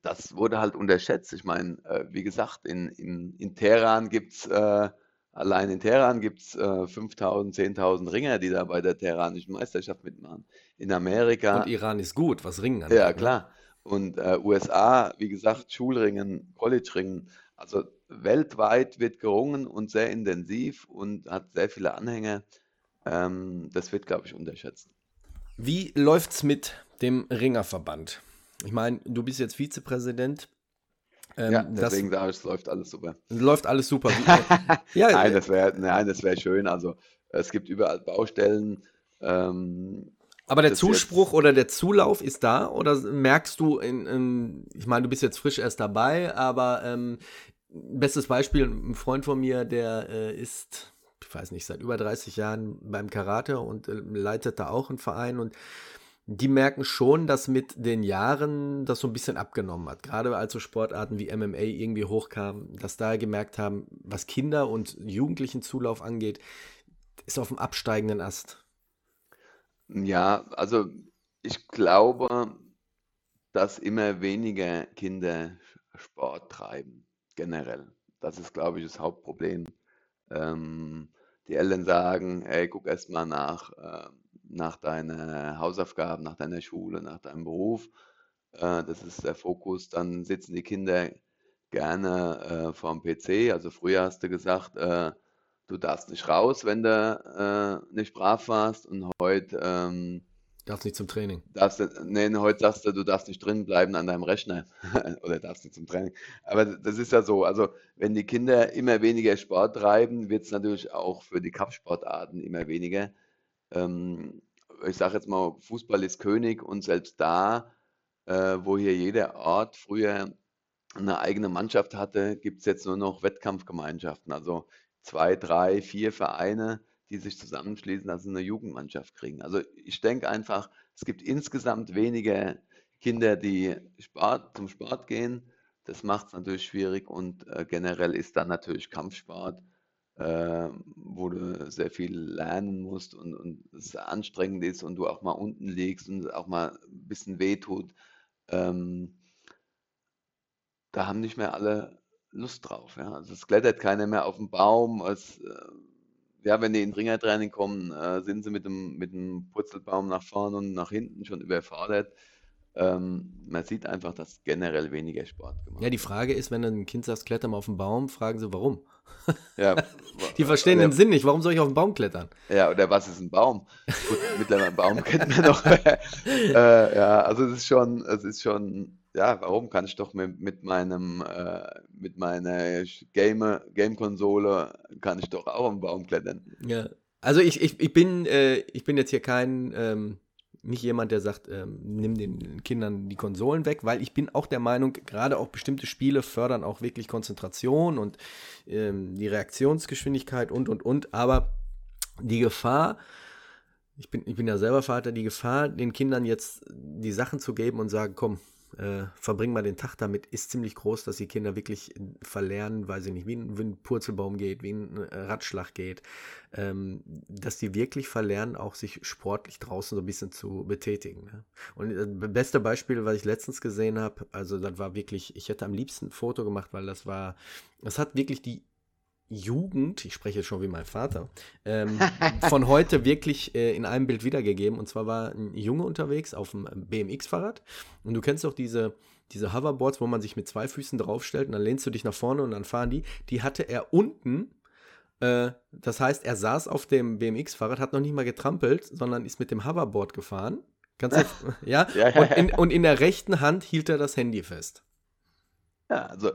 das wurde halt unterschätzt. Ich meine, äh, wie gesagt, in, in, in Teheran gibt es, äh, allein in Teheran gibt es äh, 5.000, 10.000 Ringer, die da bei der Teheranischen Meisterschaft mitmachen. In Amerika. Und Iran ist gut, was Ringen angeht. Ja, ne? klar. Und äh, USA, wie gesagt, Schulringen, College-Ringen. Also weltweit wird gerungen und sehr intensiv und hat sehr viele Anhänger. Ähm, das wird, glaube ich, unterschätzt. Wie läuft es mit dem Ringerverband? Ich meine, du bist jetzt Vizepräsident. Ähm, ja, deswegen sage ich, es läuft alles super. Läuft alles super. ja, nein, das wäre wär schön. Also es gibt überall Baustellen. Ähm, aber der Zuspruch oder der Zulauf ist da? Oder merkst du, in, in, ich meine, du bist jetzt frisch erst dabei, aber ähm, bestes Beispiel, ein Freund von mir, der äh, ist, ich weiß nicht, seit über 30 Jahren beim Karate und äh, leitet da auch einen Verein und die merken schon, dass mit den Jahren das so ein bisschen abgenommen hat. Gerade als so Sportarten wie MMA irgendwie hochkamen, dass da gemerkt haben, was Kinder und Jugendlichen Zulauf angeht, ist auf dem absteigenden Ast. Ja, also ich glaube, dass immer weniger Kinder Sport treiben, generell. Das ist, glaube ich, das Hauptproblem. Ähm, die Eltern sagen, hey, guck erst mal nach. Ähm, nach deinen Hausaufgaben, nach deiner Schule, nach deinem Beruf. Äh, das ist der Fokus. Dann sitzen die Kinder gerne äh, vorm PC. Also früher hast du gesagt, äh, du darfst nicht raus, wenn du äh, nicht brav warst. Und heute ähm, Darfst nicht zum Training. Darfst du, nee, heute sagst du, du darfst nicht drin bleiben an deinem Rechner. Oder darfst nicht zum Training. Aber das ist ja so. Also, wenn die Kinder immer weniger Sport treiben, wird es natürlich auch für die Kampfsportarten immer weniger. Ähm, ich sage jetzt mal, Fußball ist König und selbst da, äh, wo hier jeder Ort früher eine eigene Mannschaft hatte, gibt es jetzt nur noch Wettkampfgemeinschaften. Also zwei, drei, vier Vereine, die sich zusammenschließen, dass sie eine Jugendmannschaft kriegen. Also ich denke einfach, es gibt insgesamt weniger Kinder, die Sport, zum Sport gehen. Das macht es natürlich schwierig und äh, generell ist dann natürlich Kampfsport äh, wo du sehr viel lernen musst und, und es anstrengend ist und du auch mal unten liegst und auch mal ein bisschen wehtut. Ähm, da haben nicht mehr alle Lust drauf. Ja. Also es klettert keiner mehr auf den Baum. Es, äh, ja, wenn die in Ringertraining kommen, äh, sind sie mit dem, mit dem Purzelbaum nach vorne und nach hinten schon überfordert. Ähm, man sieht einfach, dass generell weniger Sport gemacht wird. Ja, die Frage ist, wenn ein Kind sagt, kletter mal auf den Baum, fragen sie, warum? Ja, die verstehen den Sinn nicht. Warum soll ich auf den Baum klettern? Ja, oder was ist ein Baum? Gut, mittlerweile ein Baum kennt man noch. äh, ja, also es ist schon, es ist schon, ja, warum kann ich doch mit, mit meinem, äh, mit meiner Game, Game-Konsole kann ich doch auch auf den Baum klettern. Ja. Also ich, ich, ich bin, äh, ich bin jetzt hier kein ähm, nicht jemand, der sagt, ähm, nimm den Kindern die Konsolen weg, weil ich bin auch der Meinung, gerade auch bestimmte Spiele fördern auch wirklich Konzentration und ähm, die Reaktionsgeschwindigkeit und, und, und. Aber die Gefahr, ich bin, ich bin ja selber Vater, die Gefahr, den Kindern jetzt die Sachen zu geben und sagen, komm, äh, verbring mal den Tag damit, ist ziemlich groß, dass die Kinder wirklich verlernen, weiß ich nicht, wie ein, wie ein Purzelbaum geht, wie ein äh, Ratschlag geht, ähm, dass die wirklich verlernen, auch sich sportlich draußen so ein bisschen zu betätigen. Ne? Und das äh, beste Beispiel, was ich letztens gesehen habe, also das war wirklich, ich hätte am liebsten ein Foto gemacht, weil das war, das hat wirklich die Jugend, ich spreche jetzt schon wie mein Vater, ähm, von heute wirklich äh, in einem Bild wiedergegeben. Und zwar war ein Junge unterwegs auf dem BMX-Fahrrad. Und du kennst doch diese, diese Hoverboards, wo man sich mit zwei Füßen draufstellt und dann lehnst du dich nach vorne und dann fahren die. Die hatte er unten. Äh, das heißt, er saß auf dem BMX-Fahrrad, hat noch nicht mal getrampelt, sondern ist mit dem Hoverboard gefahren. Ganz ja? ja, ja, und, in, und in der rechten Hand hielt er das Handy fest. Ja, also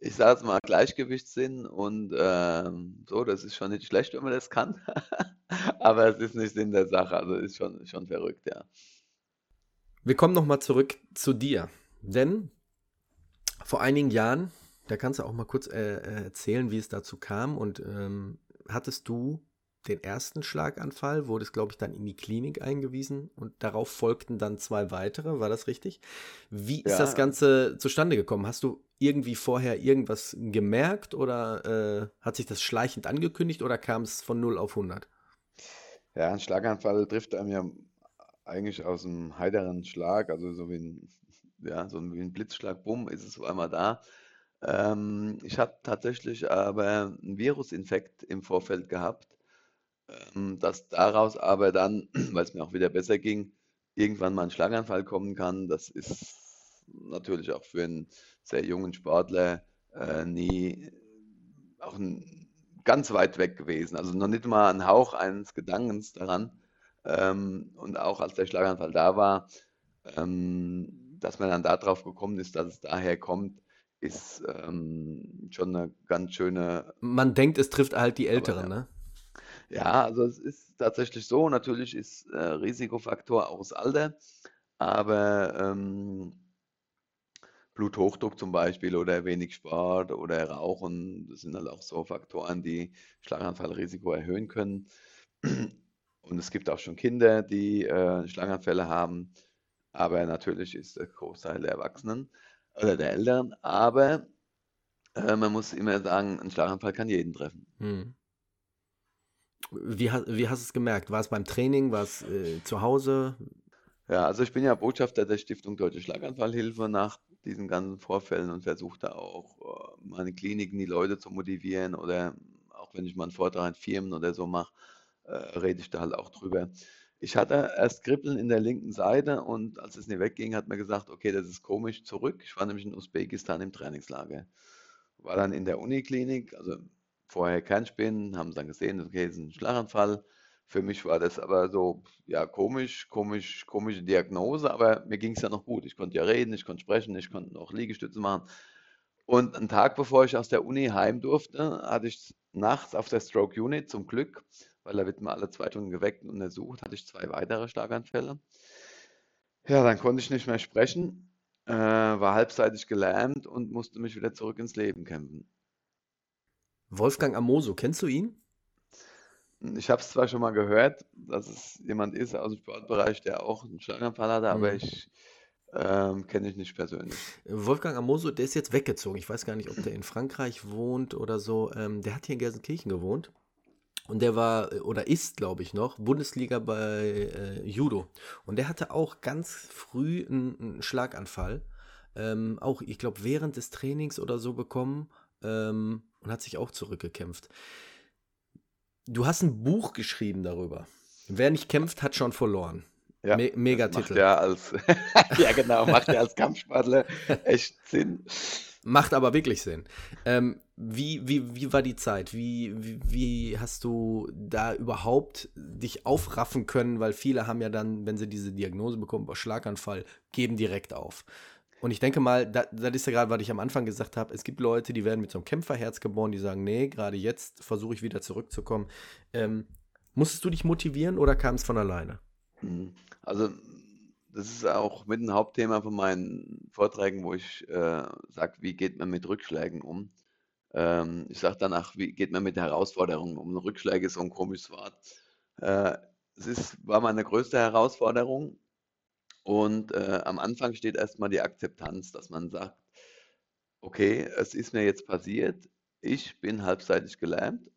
ich sage jetzt mal Gleichgewichtssinn und ähm, so, das ist schon nicht schlecht, wenn man das kann. Aber es ist nicht Sinn der Sache, also ist schon, schon verrückt, ja. Wir kommen nochmal zurück zu dir, denn vor einigen Jahren Da kannst du auch mal kurz äh, erzählen, wie es dazu kam. Und ähm, hattest du den ersten Schlaganfall, wurdest, glaube ich, dann in die Klinik eingewiesen und darauf folgten dann zwei weitere. War das richtig? Wie ist ja. das Ganze zustande gekommen? Hast du irgendwie vorher irgendwas gemerkt oder äh, hat sich das schleichend angekündigt oder kam es von 0 auf 100? Ja, ein Schlaganfall trifft einem ja eigentlich aus einem heiteren Schlag, also so wie ein, ja, so wie ein Blitzschlag, bumm, ist es auf einmal da. Ähm, ich habe tatsächlich aber einen Virusinfekt im Vorfeld gehabt, ähm, dass daraus aber dann, weil es mir auch wieder besser ging, irgendwann mal ein Schlaganfall kommen kann. Das ist natürlich auch für einen sehr jungen Sportler äh, nie auch ein, ganz weit weg gewesen. Also noch nicht mal ein Hauch eines Gedankens daran. Ähm, und auch als der Schlaganfall da war, ähm, dass man dann darauf gekommen ist, dass es daher kommt, ist ähm, schon eine ganz schöne. Man denkt, es trifft halt die Älteren, aber, ne? Ja, also es ist tatsächlich so. Natürlich ist äh, Risikofaktor auch das Alter, aber ähm, Bluthochdruck zum Beispiel oder wenig Sport oder Rauchen, das sind halt auch so Faktoren, die Schlaganfallrisiko erhöhen können. Und es gibt auch schon Kinder, die äh, Schlaganfälle haben, aber natürlich ist der Großteil der Erwachsenen oder der Älteren. Aber äh, man muss immer sagen, ein Schlaganfall kann jeden treffen. Hm. Wie, wie hast du es gemerkt? War es beim Training? War es äh, zu Hause? Ja, also ich bin ja Botschafter der Stiftung Deutsche Schlaganfallhilfe nach diesen ganzen Vorfällen und versuche da auch äh, meine Kliniken, die Leute zu motivieren oder auch wenn ich mal einen Vortrag in Firmen oder so mache, äh, rede ich da halt auch drüber. Ich hatte erst Kribbeln in der linken Seite und als es nicht wegging, hat man gesagt, okay, das ist komisch, zurück. Ich war nämlich in Usbekistan im Trainingslager. War dann in der Uniklinik, also vorher Kernspinnen, haben dann gesehen, okay, es ist ein Schlaganfall. Für mich war das aber so, ja, komisch, komisch, komische Diagnose, aber mir ging es ja noch gut. Ich konnte ja reden, ich konnte sprechen, ich konnte noch Liegestütze machen. Und einen Tag bevor ich aus der Uni heim durfte, hatte ich nachts auf der Stroke Unit zum Glück weil da wird man alle zwei Stunden geweckt und untersucht, hatte ich zwei weitere Schlaganfälle. Ja, dann konnte ich nicht mehr sprechen, äh, war halbseitig gelähmt und musste mich wieder zurück ins Leben kämpfen. Wolfgang Amoso, kennst du ihn? Ich habe es zwar schon mal gehört, dass es jemand ist aus dem Sportbereich, der auch einen Schlaganfall hatte, aber mhm. ich ähm, kenne ich nicht persönlich. Wolfgang Amoso, der ist jetzt weggezogen. Ich weiß gar nicht, ob der in Frankreich wohnt oder so. Ähm, der hat hier in Gelsenkirchen gewohnt. Und der war oder ist, glaube ich, noch Bundesliga bei äh, Judo. Und der hatte auch ganz früh einen, einen Schlaganfall. Ähm, auch, ich glaube, während des Trainings oder so bekommen ähm, und hat sich auch zurückgekämpft. Du hast ein Buch geschrieben darüber. Wer nicht kämpft, hat schon verloren. Ja, Me Megatitel. Ja, als, ja, genau, macht ja als Kampfsportler echt Sinn. Macht aber wirklich Sinn. Ähm, wie, wie, wie war die Zeit? Wie, wie, wie, hast du da überhaupt dich aufraffen können? Weil viele haben ja dann, wenn sie diese Diagnose bekommen, Schlaganfall, geben direkt auf. Und ich denke mal, das, ist ja gerade, was ich am Anfang gesagt habe, es gibt Leute, die werden mit so einem Kämpferherz geboren, die sagen, nee, gerade jetzt versuche ich wieder zurückzukommen. Ähm, musstest du dich motivieren oder kam es von alleine? Mhm. Also das ist auch mit ein Hauptthema von meinen Vorträgen, wo ich äh, sage, wie geht man mit Rückschlägen um? Ähm, ich sage danach, wie geht man mit Herausforderungen um? Rückschläge ist so ein komisches Wort. Äh, es ist, war meine größte Herausforderung. Und äh, am Anfang steht erstmal die Akzeptanz, dass man sagt, okay, es ist mir jetzt passiert, ich bin halbseitig gelähmt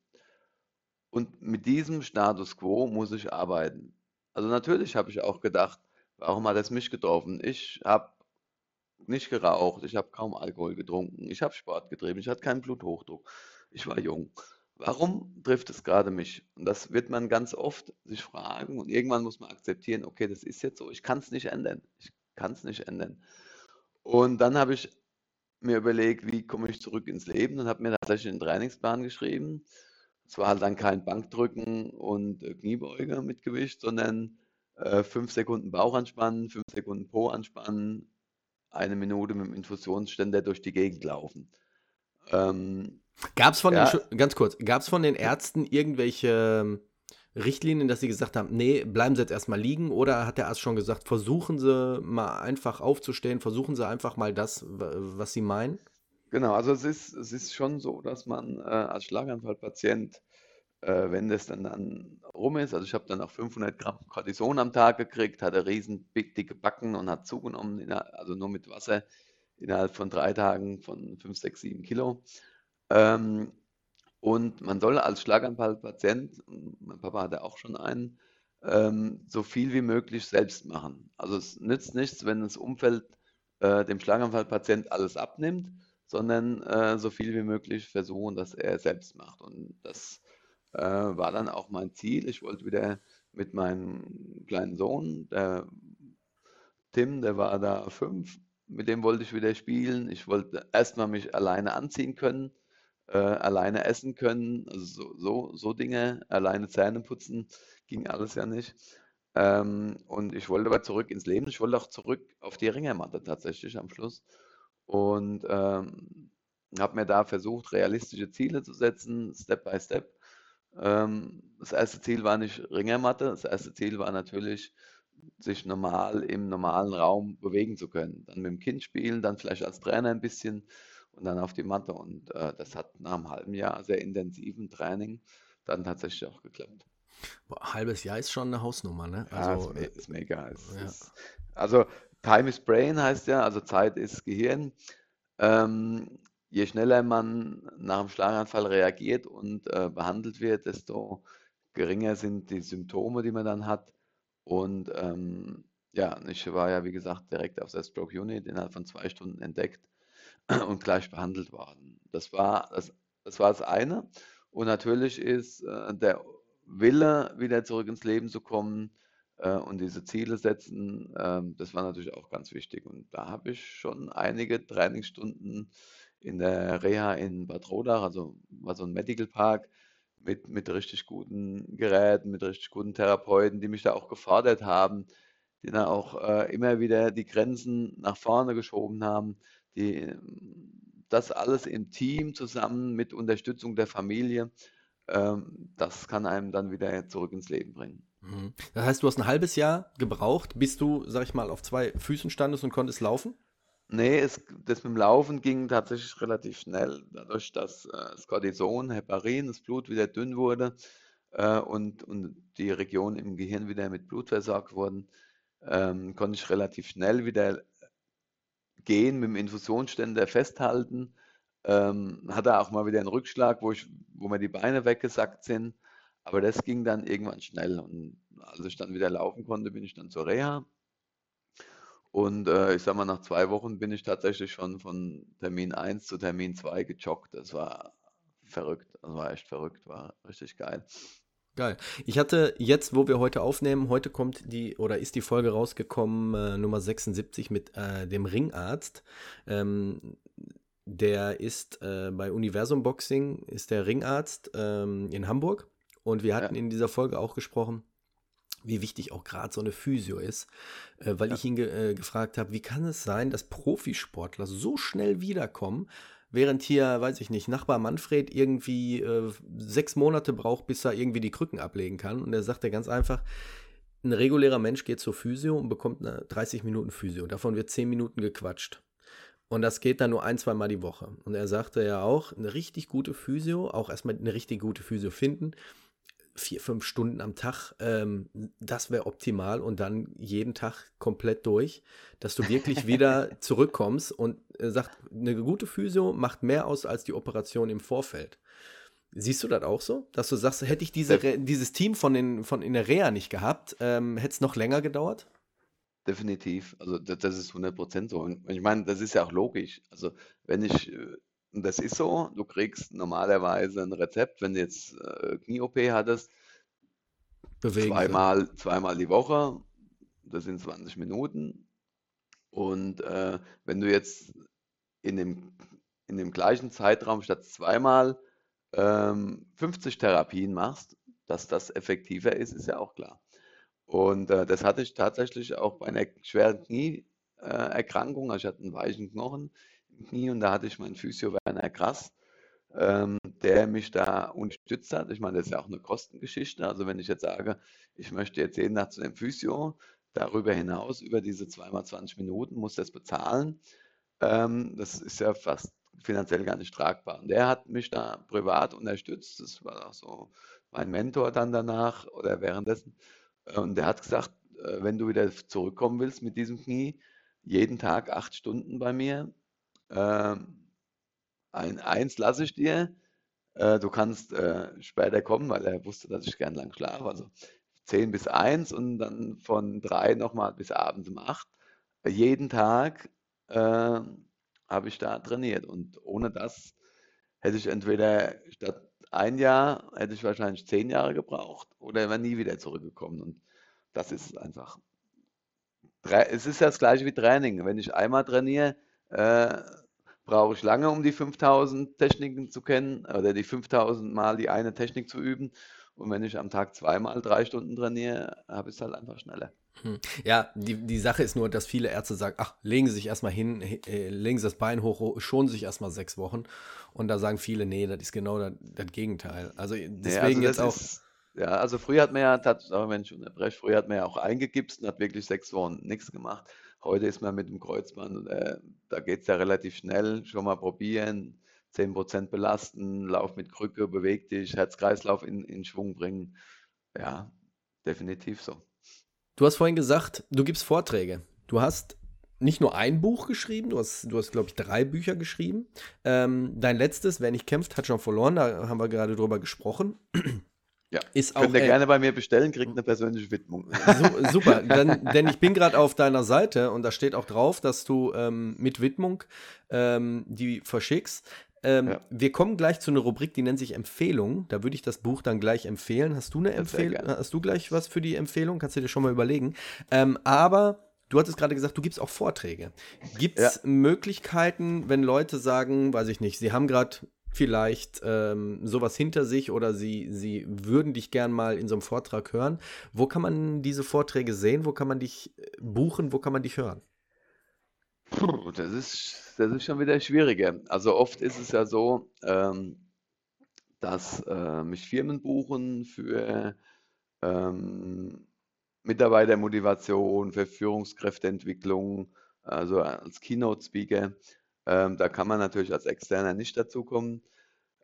und mit diesem Status quo muss ich arbeiten. Also natürlich habe ich auch gedacht, Warum hat es mich getroffen? Ich habe nicht geraucht, ich habe kaum Alkohol getrunken, ich habe Sport getrieben, ich hatte keinen Bluthochdruck, ich war jung. Warum trifft es gerade mich? Und das wird man ganz oft sich fragen und irgendwann muss man akzeptieren, okay, das ist jetzt so, ich kann es nicht ändern. Ich kann es nicht ändern. Und dann habe ich mir überlegt, wie komme ich zurück ins Leben und habe mir tatsächlich einen Trainingsplan geschrieben. Es war halt dann kein Bankdrücken und äh, Kniebeuge mit Gewicht, sondern äh, fünf Sekunden Bauch anspannen, fünf Sekunden Po anspannen, eine Minute mit dem Infusionsständer durch die Gegend laufen. Ähm, gab es von ja, den, ganz kurz, gab es von den Ärzten irgendwelche ähm, Richtlinien, dass sie gesagt haben, nee, bleiben Sie jetzt erstmal liegen? Oder hat der Arzt schon gesagt, versuchen Sie mal einfach aufzustehen, versuchen Sie einfach mal das, was Sie meinen? Genau, also es ist, es ist schon so, dass man äh, als Schlaganfallpatient, äh, wenn das dann, dann rum ist, also ich habe dann auch 500 Gramm Cortison am Tag gekriegt, hatte riesen dicke Backen und hat zugenommen, also nur mit Wasser innerhalb von drei Tagen von 5, 6, 7 Kilo. Ähm, und man soll als Schlaganfallpatient, mein Papa hatte auch schon einen, ähm, so viel wie möglich selbst machen. Also es nützt nichts, wenn das Umfeld äh, dem Schlaganfallpatient alles abnimmt, sondern äh, so viel wie möglich versuchen, dass er selbst macht. Und das äh, war dann auch mein Ziel. Ich wollte wieder mit meinem kleinen Sohn, der Tim, der war da fünf, mit dem wollte ich wieder spielen. Ich wollte erstmal mich alleine anziehen können, äh, alleine essen können, also so, so, Dinge, alleine Zähne putzen, ging alles ja nicht. Ähm, und ich wollte aber zurück ins Leben. Ich wollte auch zurück auf die Ringermatte tatsächlich am Schluss. Und ähm, habe mir da versucht, realistische Ziele zu setzen, Step by Step. Ähm, das erste Ziel war nicht Ringermatte, das erste Ziel war natürlich, sich normal im normalen Raum bewegen zu können. Dann mit dem Kind spielen, dann vielleicht als Trainer ein bisschen und dann auf die Matte. Und äh, das hat nach einem halben Jahr sehr intensiven Training dann tatsächlich auch geklappt. Boah, halbes Jahr ist schon eine Hausnummer, ne? Also, ja, ist, ist mega. Ist, ja. ist, also Time is Brain heißt ja, also Zeit ist Gehirn. Ähm, je schneller man nach einem Schlaganfall reagiert und äh, behandelt wird, desto geringer sind die Symptome, die man dann hat. Und ähm, ja, ich war ja, wie gesagt, direkt auf der Stroke Unit innerhalb von zwei Stunden entdeckt und gleich behandelt worden. Das war das, das, war das eine. Und natürlich ist äh, der Wille, wieder zurück ins Leben zu kommen, äh, und diese Ziele setzen, ähm, das war natürlich auch ganz wichtig. Und da habe ich schon einige Trainingsstunden in der Reha in Bad Rodach, also war so ein Medical Park mit, mit richtig guten Geräten, mit richtig guten Therapeuten, die mich da auch gefordert haben, die dann auch äh, immer wieder die Grenzen nach vorne geschoben haben, die das alles im Team zusammen mit Unterstützung der Familie, ähm, das kann einem dann wieder zurück ins Leben bringen. Mhm. Das heißt, du hast ein halbes Jahr gebraucht, bis du, sag ich mal, auf zwei Füßen standest und konntest laufen? Nee, es, das mit dem Laufen ging tatsächlich relativ schnell. Dadurch, dass äh, das Cortison, Heparin, das Blut wieder dünn wurde äh, und, und die Regionen im Gehirn wieder mit Blut versorgt wurden, ähm, konnte ich relativ schnell wieder gehen, mit dem Infusionsständer festhalten. Ähm, hatte auch mal wieder einen Rückschlag, wo, ich, wo mir die Beine weggesackt sind. Aber das ging dann irgendwann schnell. Und als ich dann wieder laufen konnte, bin ich dann zur Reha. Und äh, ich sag mal, nach zwei Wochen bin ich tatsächlich schon von Termin 1 zu Termin 2 gejoggt. Das war verrückt. Das war echt verrückt, war richtig geil. Geil. Ich hatte jetzt, wo wir heute aufnehmen, heute kommt die oder ist die Folge rausgekommen, äh, Nummer 76 mit äh, dem Ringarzt. Ähm, der ist äh, bei Universum Boxing, ist der Ringarzt ähm, in Hamburg. Und wir hatten ja. in dieser Folge auch gesprochen, wie wichtig auch gerade so eine Physio ist, äh, weil ja. ich ihn ge äh, gefragt habe, wie kann es sein, dass Profisportler so schnell wiederkommen, während hier, weiß ich nicht, Nachbar Manfred irgendwie äh, sechs Monate braucht, bis er irgendwie die Krücken ablegen kann. Und er sagte ganz einfach, ein regulärer Mensch geht zur Physio und bekommt eine 30 Minuten Physio. Davon wird 10 Minuten gequatscht. Und das geht dann nur ein, zwei Mal die Woche. Und er sagte ja auch, eine richtig gute Physio, auch erstmal eine richtig gute Physio finden, vier, fünf Stunden am Tag, ähm, das wäre optimal und dann jeden Tag komplett durch, dass du wirklich wieder zurückkommst und äh, sagt, eine gute Physio macht mehr aus als die Operation im Vorfeld. Siehst du das auch so? Dass du sagst, hätte ich diese, dieses Team von, den, von in der Reha nicht gehabt, ähm, hätte es noch länger gedauert? Definitiv. Also das, das ist 100% so. Und ich meine, das ist ja auch logisch. Also wenn ich äh, und das ist so, du kriegst normalerweise ein Rezept, wenn du jetzt äh, Knie-OP hattest, Bewegen zweimal, zweimal die Woche, das sind 20 Minuten. Und äh, wenn du jetzt in dem, in dem gleichen Zeitraum statt zweimal ähm, 50 Therapien machst, dass das effektiver ist, ist ja auch klar. Und äh, das hatte ich tatsächlich auch bei einer schweren Knieerkrankung. also ich hatte einen weichen Knochen Knie und da hatte ich meinen Physio Werner Krass, ähm, der mich da unterstützt hat. Ich meine, das ist ja auch eine Kostengeschichte. Also wenn ich jetzt sage, ich möchte jetzt jeden Tag zu dem Physio, darüber hinaus, über diese zweimal 20 Minuten, muss das bezahlen. Ähm, das ist ja fast finanziell gar nicht tragbar. Und der hat mich da privat unterstützt. Das war auch so mein Mentor dann danach oder währenddessen. Und der hat gesagt, äh, wenn du wieder zurückkommen willst mit diesem Knie, jeden Tag acht Stunden bei mir. Ähm, ein, eins lasse ich dir. Äh, du kannst äh, später kommen, weil er wusste, dass ich gern lang schlafe. Also 10 bis 1 und dann von 3 nochmal bis abends um 8. Jeden Tag äh, habe ich da trainiert. Und ohne das hätte ich entweder statt ein Jahr, hätte ich wahrscheinlich zehn Jahre gebraucht oder wäre nie wieder zurückgekommen. Und das ist einfach. Es ist ja das gleiche wie Training. Wenn ich einmal trainiere, äh, brauche ich lange, um die 5000 Techniken zu kennen oder die 5000 Mal die eine Technik zu üben. Und wenn ich am Tag zweimal drei Stunden trainiere, habe ich es halt einfach schneller. Hm. Ja, die, die Sache ist nur, dass viele Ärzte sagen, ach, legen Sie sich erstmal hin, äh, legen Sie das Bein hoch, schonen sich erstmal sechs Wochen. Und da sagen viele, nee, das ist genau das, das Gegenteil. Also deswegen ja, also jetzt auch. Ist, ja, also früher hat man ja, wenn ich unterbreche, früher hat man ja auch eingegipst und hat wirklich sechs Wochen nichts gemacht. Heute ist man mit dem Kreuzband, äh, da geht es ja relativ schnell, schon mal probieren, 10% belasten, Lauf mit Krücke, beweg dich, Herzkreislauf in, in Schwung bringen. Ja, definitiv so. Du hast vorhin gesagt, du gibst Vorträge. Du hast nicht nur ein Buch geschrieben, du hast, du hast glaube ich, drei Bücher geschrieben. Ähm, dein letztes, Wer nicht kämpft, hat schon verloren, da haben wir gerade drüber gesprochen. Ja, ist auch, könnt ihr äh, gerne bei mir bestellen, kriegt eine persönliche Widmung. Su super, denn, denn ich bin gerade auf deiner Seite und da steht auch drauf, dass du ähm, mit Widmung ähm, die verschickst. Ähm, ja. Wir kommen gleich zu einer Rubrik, die nennt sich Empfehlung. Da würde ich das Buch dann gleich empfehlen. Hast du eine Empfehlung? Hast du gleich was für die Empfehlung? Kannst du dir schon mal überlegen. Ähm, aber du hattest gerade gesagt, du gibst auch Vorträge. Gibt es ja. Möglichkeiten, wenn Leute sagen, weiß ich nicht, sie haben gerade vielleicht ähm, sowas hinter sich oder sie, sie würden dich gern mal in so einem Vortrag hören. Wo kann man diese Vorträge sehen? Wo kann man dich äh, buchen? Wo kann man dich hören? Puh, das ist das ist schon wieder schwieriger. Also oft ist es ja so, ähm, dass äh, mich Firmen buchen für ähm, Mitarbeitermotivation, für Führungskräfteentwicklung, also als Keynote-Speaker. Ähm, da kann man natürlich als Externer nicht dazukommen.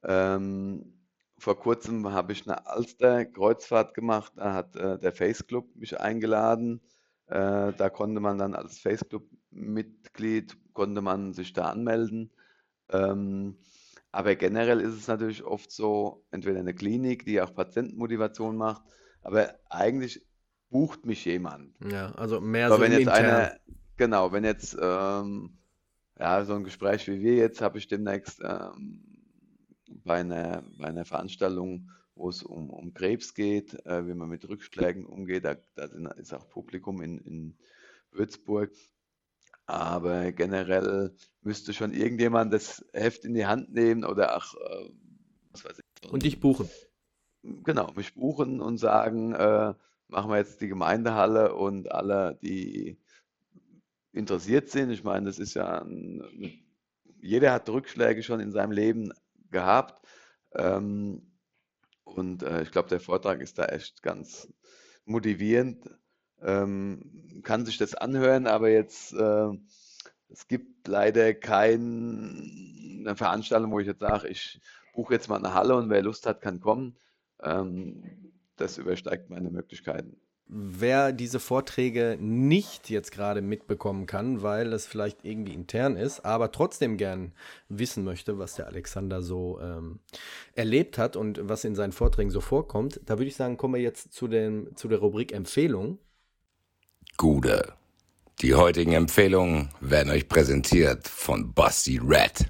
Ähm, vor kurzem habe ich eine Alster-Kreuzfahrt gemacht, da hat äh, der Face Club mich eingeladen. Äh, da konnte man dann als Face Club-Mitglied konnte man sich da anmelden. Ähm, aber generell ist es natürlich oft so, entweder eine Klinik, die auch Patientenmotivation macht, aber eigentlich bucht mich jemand. Ja, also mehr aber so wenn jetzt intern. eine, genau, wenn jetzt ähm, ja, so ein Gespräch wie wir jetzt habe ich demnächst ähm, bei, einer, bei einer Veranstaltung, wo es um, um Krebs geht, äh, wie man mit Rückschlägen umgeht. Da, da ist auch Publikum in, in Würzburg. Aber generell müsste schon irgendjemand das Heft in die Hand nehmen oder auch, äh, was weiß ich. Und dich buchen. Genau, mich buchen und sagen, äh, machen wir jetzt die Gemeindehalle und alle, die interessiert sind. Ich meine, das ist ja, ein, jeder hat Rückschläge schon in seinem Leben gehabt. Ähm, und äh, ich glaube, der Vortrag ist da echt ganz motivierend ähm, kann sich das anhören, aber jetzt äh, es gibt leider keine Veranstaltung, wo ich jetzt sage, ich buche jetzt mal eine Halle und wer Lust hat, kann kommen. Ähm, das übersteigt meine Möglichkeiten. Wer diese Vorträge nicht jetzt gerade mitbekommen kann, weil es vielleicht irgendwie intern ist, aber trotzdem gern wissen möchte, was der Alexander so ähm, erlebt hat und was in seinen Vorträgen so vorkommt, da würde ich sagen, kommen wir jetzt zu, dem, zu der Rubrik Empfehlung. Gude. Die heutigen Empfehlungen werden euch präsentiert von Basti Red.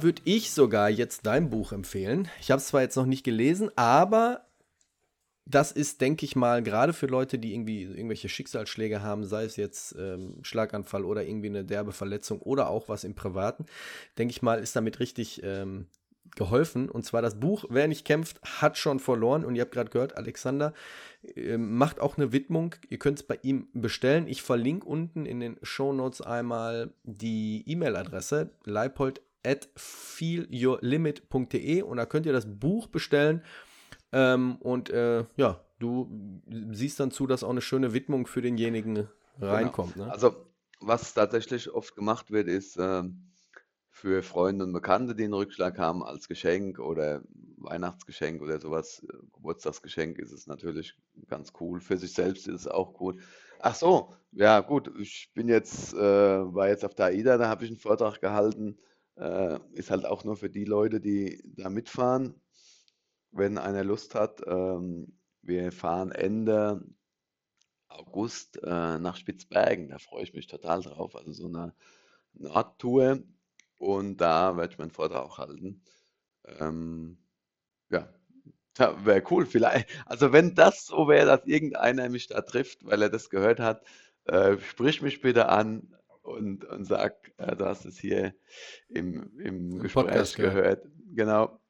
Würde ich sogar jetzt dein Buch empfehlen. Ich habe es zwar jetzt noch nicht gelesen, aber das ist, denke ich mal, gerade für Leute, die irgendwie irgendwelche Schicksalsschläge haben, sei es jetzt ähm, Schlaganfall oder irgendwie eine derbe Verletzung oder auch was im Privaten, denke ich mal, ist damit richtig ähm, geholfen. Und zwar das Buch Wer nicht kämpft, hat schon verloren. Und ihr habt gerade gehört, Alexander äh, macht auch eine Widmung. Ihr könnt es bei ihm bestellen. Ich verlinke unten in den Show Notes einmal die E-Mail-Adresse leipold at feelyourlimit.de und da könnt ihr das Buch bestellen. Ähm, und äh, ja, du siehst dann zu, dass auch eine schöne Widmung für denjenigen reinkommt. Genau. Ne? Also, was tatsächlich oft gemacht wird, ist äh, für Freunde und Bekannte, die einen Rückschlag haben, als Geschenk oder Weihnachtsgeschenk oder sowas, äh, Geburtstagsgeschenk, ist es natürlich ganz cool. Für sich selbst ist es auch gut. Ach so, ja gut, ich bin jetzt, äh, war jetzt auf der AIDA, da habe ich einen Vortrag gehalten. Äh, ist halt auch nur für die Leute, die da mitfahren wenn einer Lust hat. Ähm, wir fahren Ende August äh, nach Spitzbergen. Da freue ich mich total drauf. Also so eine Nordtour. Und da werde ich meinen Vortrag auch halten. Ähm, ja, wäre cool. Vielleicht, also wenn das so wäre, dass irgendeiner mich da trifft, weil er das gehört hat, äh, sprich mich bitte an und, und sag, äh, du hast es hier im, im Gespräch Podcast, gehört. Ja. Genau.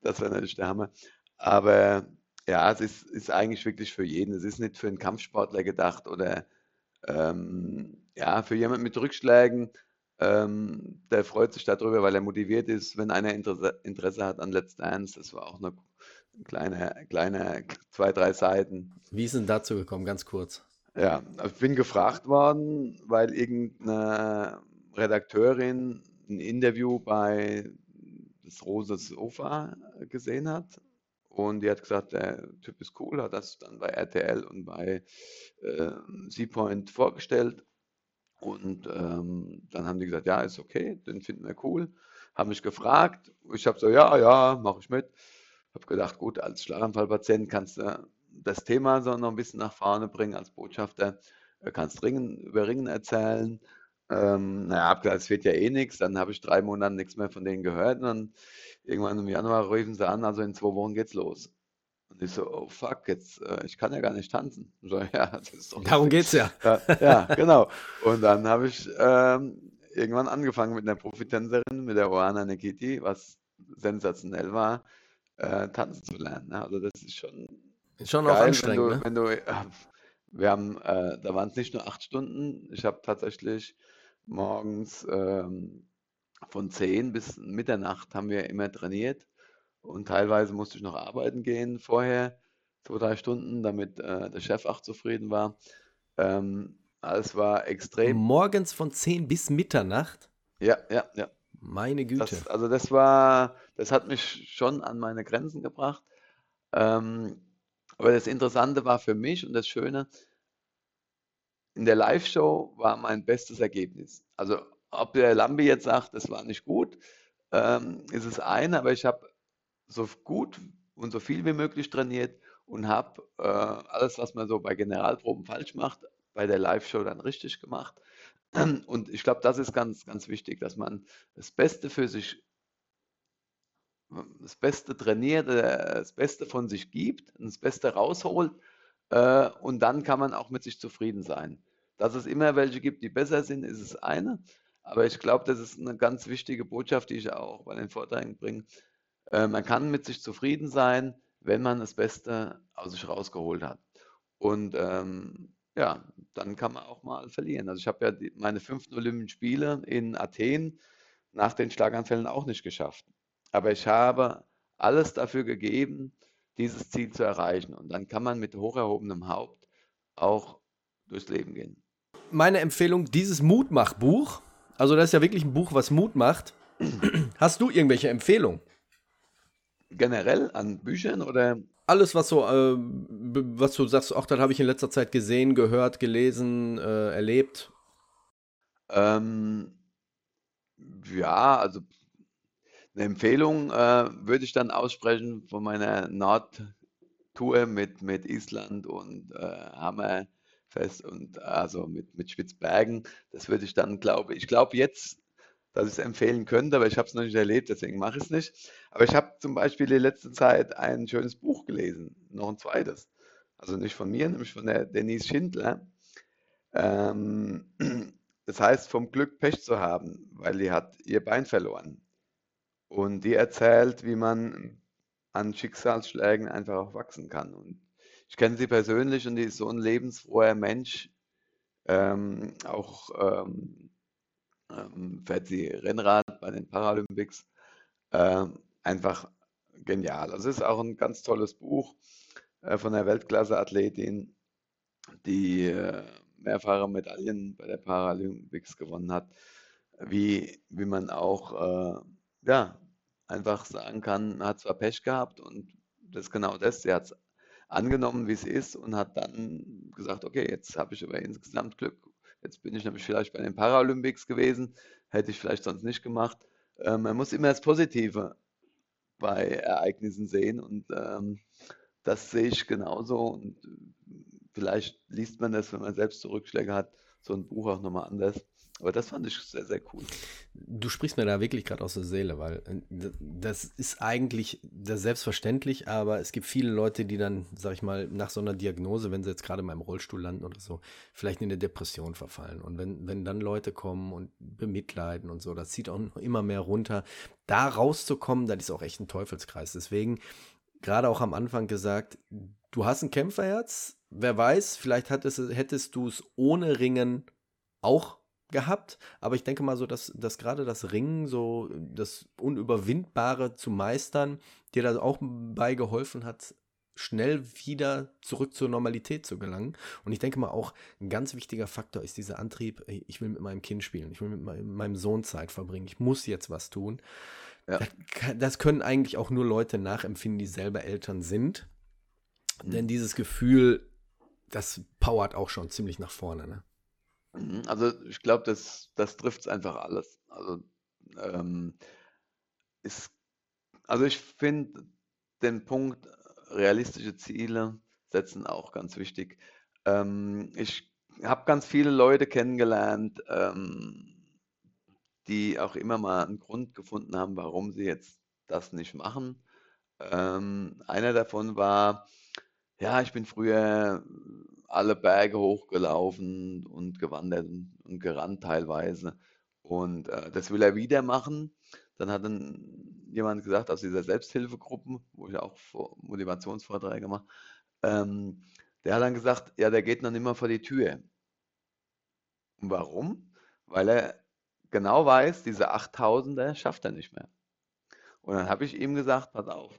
Das wäre natürlich der Hammer. Aber ja, es ist, ist eigentlich wirklich für jeden. Es ist nicht für einen Kampfsportler gedacht oder ähm, ja, für jemanden mit Rückschlägen. Ähm, der freut sich darüber, weil er motiviert ist, wenn einer Interesse, Interesse hat an Let's Dance. Das war auch eine kleine, kleine zwei, drei Seiten. Wie ist denn dazu gekommen, ganz kurz? Ja, ich bin gefragt worden, weil irgendeine Redakteurin ein Interview bei das Rose Sofa gesehen hat. Und die hat gesagt, der Typ ist cool, hat das dann bei RTL und bei äh, Seapoint vorgestellt. Und ähm, dann haben die gesagt, ja, ist okay, den finden wir cool. Haben mich gefragt. Ich habe so, ja, ja, mache ich mit. Habe gedacht, gut, als Schlaganfallpatient kannst du das Thema so noch ein bisschen nach vorne bringen als Botschafter. Kannst Ringen, über Ringen erzählen, ähm, naja, es wird ja eh nichts. Dann habe ich drei Monate nichts mehr von denen gehört. Und dann irgendwann im Januar rufen sie an, also in zwei Wochen geht's los. Und ich so, oh fuck, jetzt, äh, ich kann ja gar nicht tanzen. So, ja, das ist doch Darum geht's ja. ja. ja. genau. Und dann habe ich ähm, irgendwann angefangen mit einer Profitänzerin, mit der Oana Nikiti, was sensationell war, äh, tanzen zu lernen. Ne? Also das ist schon, schon geil, auch anstrengend. Wenn du, ne? wenn du äh, wir haben, äh, da waren es nicht nur acht Stunden. Ich habe tatsächlich morgens ähm, von 10 bis Mitternacht haben wir immer trainiert und teilweise musste ich noch arbeiten gehen vorher, zwei, drei Stunden, damit äh, der Chef auch zufrieden war. Ähm, es war extrem. Morgens von 10 bis Mitternacht? Ja, ja, ja. Meine Güte. Das, also das war, das hat mich schon an meine Grenzen gebracht. Ähm, aber das Interessante war für mich und das Schöne, in der Live-Show war mein bestes Ergebnis. Also ob der Lambi jetzt sagt, das war nicht gut, ähm, ist es eine, aber ich habe so gut und so viel wie möglich trainiert und habe äh, alles, was man so bei Generalproben falsch macht, bei der Live-Show dann richtig gemacht. Und ich glaube, das ist ganz, ganz wichtig, dass man das Beste für sich, das Beste trainiert, äh, das Beste von sich gibt, das Beste rausholt äh, und dann kann man auch mit sich zufrieden sein. Dass es immer welche gibt, die besser sind, ist es eine. Aber ich glaube, das ist eine ganz wichtige Botschaft, die ich auch bei den Vorträgen bringe. Äh, man kann mit sich zufrieden sein, wenn man das Beste aus sich rausgeholt hat. Und ähm, ja, dann kann man auch mal verlieren. Also ich habe ja die, meine fünften Olympischen Spiele in Athen nach den Schlaganfällen auch nicht geschafft. Aber ich habe alles dafür gegeben, dieses Ziel zu erreichen. Und dann kann man mit hoch erhobenem Haupt auch durchs Leben gehen. Meine Empfehlung, dieses Mutmachbuch, also das ist ja wirklich ein Buch, was Mut macht. Hast du irgendwelche Empfehlungen? Generell an Büchern oder? Alles, was so, äh, was du sagst, auch das habe ich in letzter Zeit gesehen, gehört, gelesen, äh, erlebt. Ähm, ja, also eine Empfehlung äh, würde ich dann aussprechen von meiner Nordtour mit, mit Island und äh, Hammerfest und also mit, mit Spitzbergen. Das würde ich dann, glaube ich, glaube jetzt dass ich es empfehlen könnte, aber ich habe es noch nicht erlebt, deswegen mache ich es nicht. Aber ich habe zum Beispiel in letzter Zeit ein schönes Buch gelesen, noch ein zweites. Also nicht von mir, nämlich von der Denise Schindler. Ähm, das heißt, vom Glück Pech zu haben, weil die hat ihr Bein verloren. Und die erzählt, wie man an Schicksalsschlägen einfach auch wachsen kann. Und ich kenne sie persönlich und die ist so ein lebensfroher Mensch. Ähm, auch ähm, ähm, fährt sie Rennrad bei den Paralympics. Ähm, einfach genial. Also es ist auch ein ganz tolles Buch äh, von der Weltklasse-Athletin, die äh, mehrfache Medaillen bei der Paralympics gewonnen hat, wie, wie man auch äh, ja, einfach sagen kann, hat zwar Pech gehabt und das ist genau das, sie hat es angenommen, wie es ist und hat dann gesagt, okay, jetzt habe ich aber insgesamt Glück. Jetzt bin ich nämlich vielleicht bei den Paralympics gewesen, hätte ich vielleicht sonst nicht gemacht. Ähm, man muss immer das Positive bei Ereignissen sehen und ähm, das sehe ich genauso und vielleicht liest man das, wenn man selbst so Rückschläge hat, so ein Buch auch nochmal anders. Aber das fand ich sehr, sehr cool. Du sprichst mir da wirklich gerade aus der Seele, weil äh, das ist eigentlich das selbstverständlich, aber es gibt viele Leute, die dann, sag ich mal, nach so einer Diagnose, wenn sie jetzt gerade mal im Rollstuhl landen oder so, vielleicht in eine Depression verfallen. Und wenn, wenn dann Leute kommen und bemitleiden und so, das zieht auch immer mehr runter. Da rauszukommen, das ist auch echt ein Teufelskreis. Deswegen, gerade auch am Anfang gesagt, du hast ein Kämpferherz, wer weiß, vielleicht hattest, hättest du es ohne Ringen auch gehabt, aber ich denke mal so, dass, dass gerade das Ringen, so das Unüberwindbare zu meistern, dir da auch beigeholfen hat, schnell wieder zurück zur Normalität zu gelangen. Und ich denke mal auch, ein ganz wichtiger Faktor ist dieser Antrieb, ich will mit meinem Kind spielen, ich will mit meinem Sohn Zeit verbringen, ich muss jetzt was tun. Ja. Das, das, können eigentlich auch nur Leute nachempfinden, die selber Eltern sind. Mhm. Denn dieses Gefühl, das powert auch schon ziemlich nach vorne. Ne? Mhm, also ich glaube, das, das trifft es einfach alles. Also, ähm, ist, also ich finde den Punkt realistische Ziele setzen auch ganz wichtig. Ähm, ich habe ganz viele Leute kennengelernt, ähm, die auch immer mal einen Grund gefunden haben, warum sie jetzt das nicht machen. Ähm, einer davon war, ja, ich bin früher alle Berge hochgelaufen und gewandert und gerannt teilweise. Und äh, das will er wieder machen. Dann hat dann jemand gesagt aus dieser Selbsthilfegruppe, wo ich auch Motivationsvorträge mache, ähm, der hat dann gesagt, ja, der geht noch nicht mehr vor die Tür. Und warum? Weil er genau weiß, diese 8000er schafft er nicht mehr. Und dann habe ich ihm gesagt, pass auf,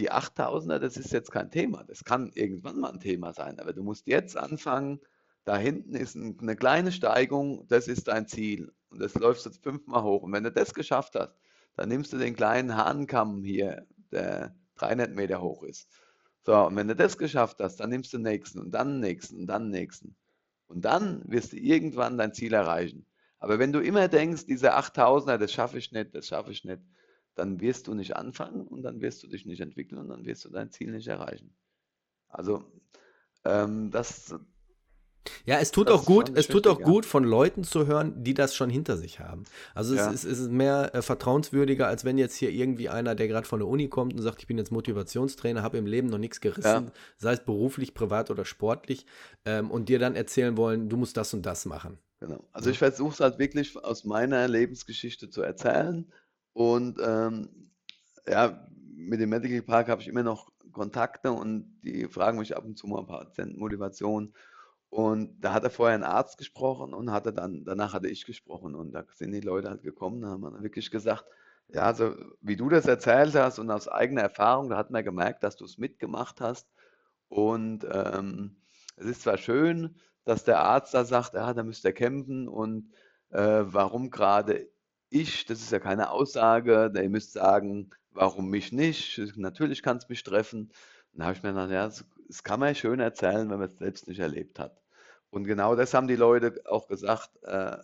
die 8000er, das ist jetzt kein Thema. Das kann irgendwann mal ein Thema sein, aber du musst jetzt anfangen. Da hinten ist eine kleine Steigung, das ist dein Ziel. Und das läufst jetzt fünfmal hoch. Und wenn du das geschafft hast, dann nimmst du den kleinen Hahnkamm hier, der 300 Meter hoch ist. So, und wenn du das geschafft hast, dann nimmst du nächsten und dann nächsten und dann nächsten. Und dann wirst du irgendwann dein Ziel erreichen. Aber wenn du immer denkst, diese 8000er, das schaffe ich nicht, das schaffe ich nicht, dann wirst du nicht anfangen und dann wirst du dich nicht entwickeln und dann wirst du dein Ziel nicht erreichen. Also ähm, das. Ja, es tut auch gut, es tut auch gut, von Leuten zu hören, die das schon hinter sich haben. Also ja. es, ist, es, ist, mehr äh, vertrauenswürdiger, als wenn jetzt hier irgendwie einer, der gerade von der Uni kommt und sagt, ich bin jetzt Motivationstrainer, habe im Leben noch nichts gerissen, ja. sei es beruflich, privat oder sportlich, ähm, und dir dann erzählen wollen, du musst das und das machen. Genau. Also ich versuche es halt wirklich aus meiner Lebensgeschichte zu erzählen und ähm, ja, mit dem Medical Park habe ich immer noch Kontakte und die fragen mich ab und zu mal Patientenmotivation. Und da hat er vorher ein Arzt gesprochen und hatte dann, danach hatte ich gesprochen und da sind die Leute halt gekommen, da haben wir wirklich gesagt, ja, also wie du das erzählt hast und aus eigener Erfahrung, da hat man gemerkt, dass du es mitgemacht hast. Und ähm, es ist zwar schön, dass der Arzt da sagt, ja, da müsst ihr kämpfen und äh, warum gerade ich, das ist ja keine Aussage, ihr müsst sagen, warum mich nicht? Natürlich kann es mich treffen. Dann habe ich mir gedacht, ja, das, kann man schön erzählen, wenn man es selbst nicht erlebt hat. Und genau das haben die Leute auch gesagt. Äh,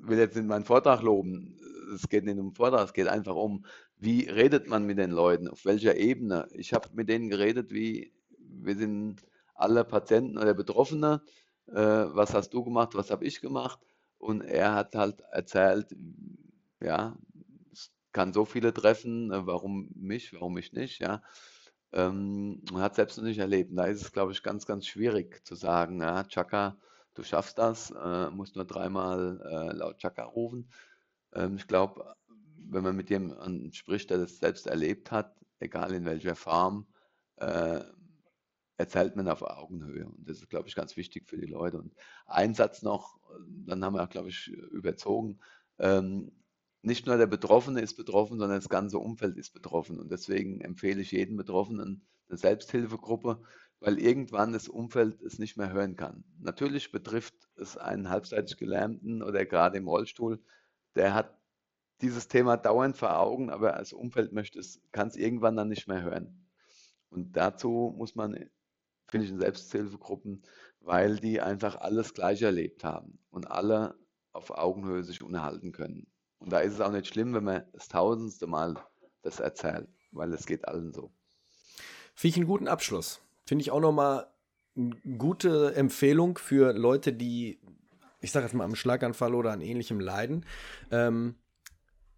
will jetzt in meinen Vortrag loben. Es geht nicht um Vortrag, es geht einfach um, wie redet man mit den Leuten, auf welcher Ebene. Ich habe mit denen geredet, wie wir sind alle Patienten oder Betroffene. Äh, was hast du gemacht, was habe ich gemacht? Und er hat halt erzählt, ja, es kann so viele treffen, äh, warum mich, warum mich nicht, ja. Ähm, man hat selbst noch nicht erlebt. Da ist es, glaube ich, ganz, ganz schwierig zu sagen, ja, Chaka, du schaffst das, äh, musst nur dreimal äh, laut Chaka rufen. Ähm, ich glaube, wenn man mit jemandem spricht, der das selbst erlebt hat, egal in welcher Form, äh, erzählt man auf Augenhöhe. Und das ist, glaube ich, ganz wichtig für die Leute. Und ein Satz noch, dann haben wir, glaube ich, überzogen. Ähm, nicht nur der Betroffene ist betroffen, sondern das ganze Umfeld ist betroffen. Und deswegen empfehle ich jedem Betroffenen eine Selbsthilfegruppe, weil irgendwann das Umfeld es nicht mehr hören kann. Natürlich betrifft es einen halbseitig Gelähmten oder gerade im Rollstuhl, der hat dieses Thema dauernd vor Augen, aber als Umfeld möchte es, kann es irgendwann dann nicht mehr hören. Und dazu muss man, finde ich, in Selbsthilfegruppen, weil die einfach alles gleich erlebt haben und alle auf Augenhöhe sich unterhalten können. Und da ist es auch nicht schlimm, wenn man das tausendste Mal das erzählt, weil es geht allen so. Finde ich einen guten Abschluss. Finde ich auch nochmal eine gute Empfehlung für Leute, die, ich sage jetzt mal, am Schlaganfall oder an ähnlichem leiden. Ähm,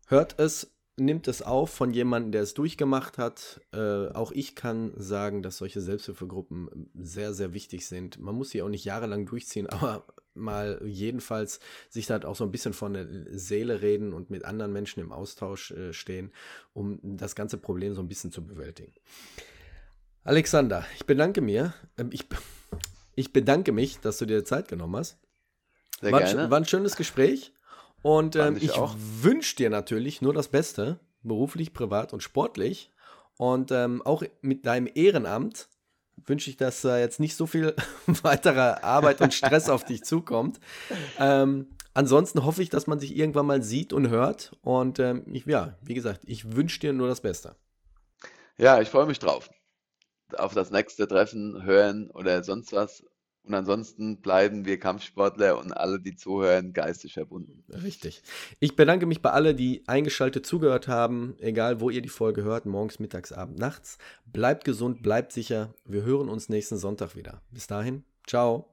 hört es, nimmt es auf von jemandem, der es durchgemacht hat. Äh, auch ich kann sagen, dass solche Selbsthilfegruppen sehr, sehr wichtig sind. Man muss sie auch nicht jahrelang durchziehen, aber mal jedenfalls sich da auch so ein bisschen von der Seele reden und mit anderen Menschen im Austausch äh, stehen, um das ganze Problem so ein bisschen zu bewältigen. Alexander, ich bedanke mir. Ähm, ich, ich bedanke mich, dass du dir Zeit genommen hast. Sehr war, gerne. war ein schönes Gespräch. Und ähm, ich, ich wünsche dir natürlich nur das Beste, beruflich, privat und sportlich. Und ähm, auch mit deinem Ehrenamt wünsche ich, dass äh, jetzt nicht so viel weitere Arbeit und Stress auf dich zukommt. Ähm, ansonsten hoffe ich, dass man sich irgendwann mal sieht und hört. Und ähm, ich, ja, wie gesagt, ich wünsche dir nur das Beste. Ja, ich freue mich drauf. Auf das nächste Treffen, hören oder sonst was. Und ansonsten bleiben wir Kampfsportler und alle, die zuhören, geistig verbunden. Richtig. Ich bedanke mich bei allen, die eingeschaltet zugehört haben, egal wo ihr die Folge hört, morgens, mittags, abends, nachts. Bleibt gesund, bleibt sicher. Wir hören uns nächsten Sonntag wieder. Bis dahin, ciao.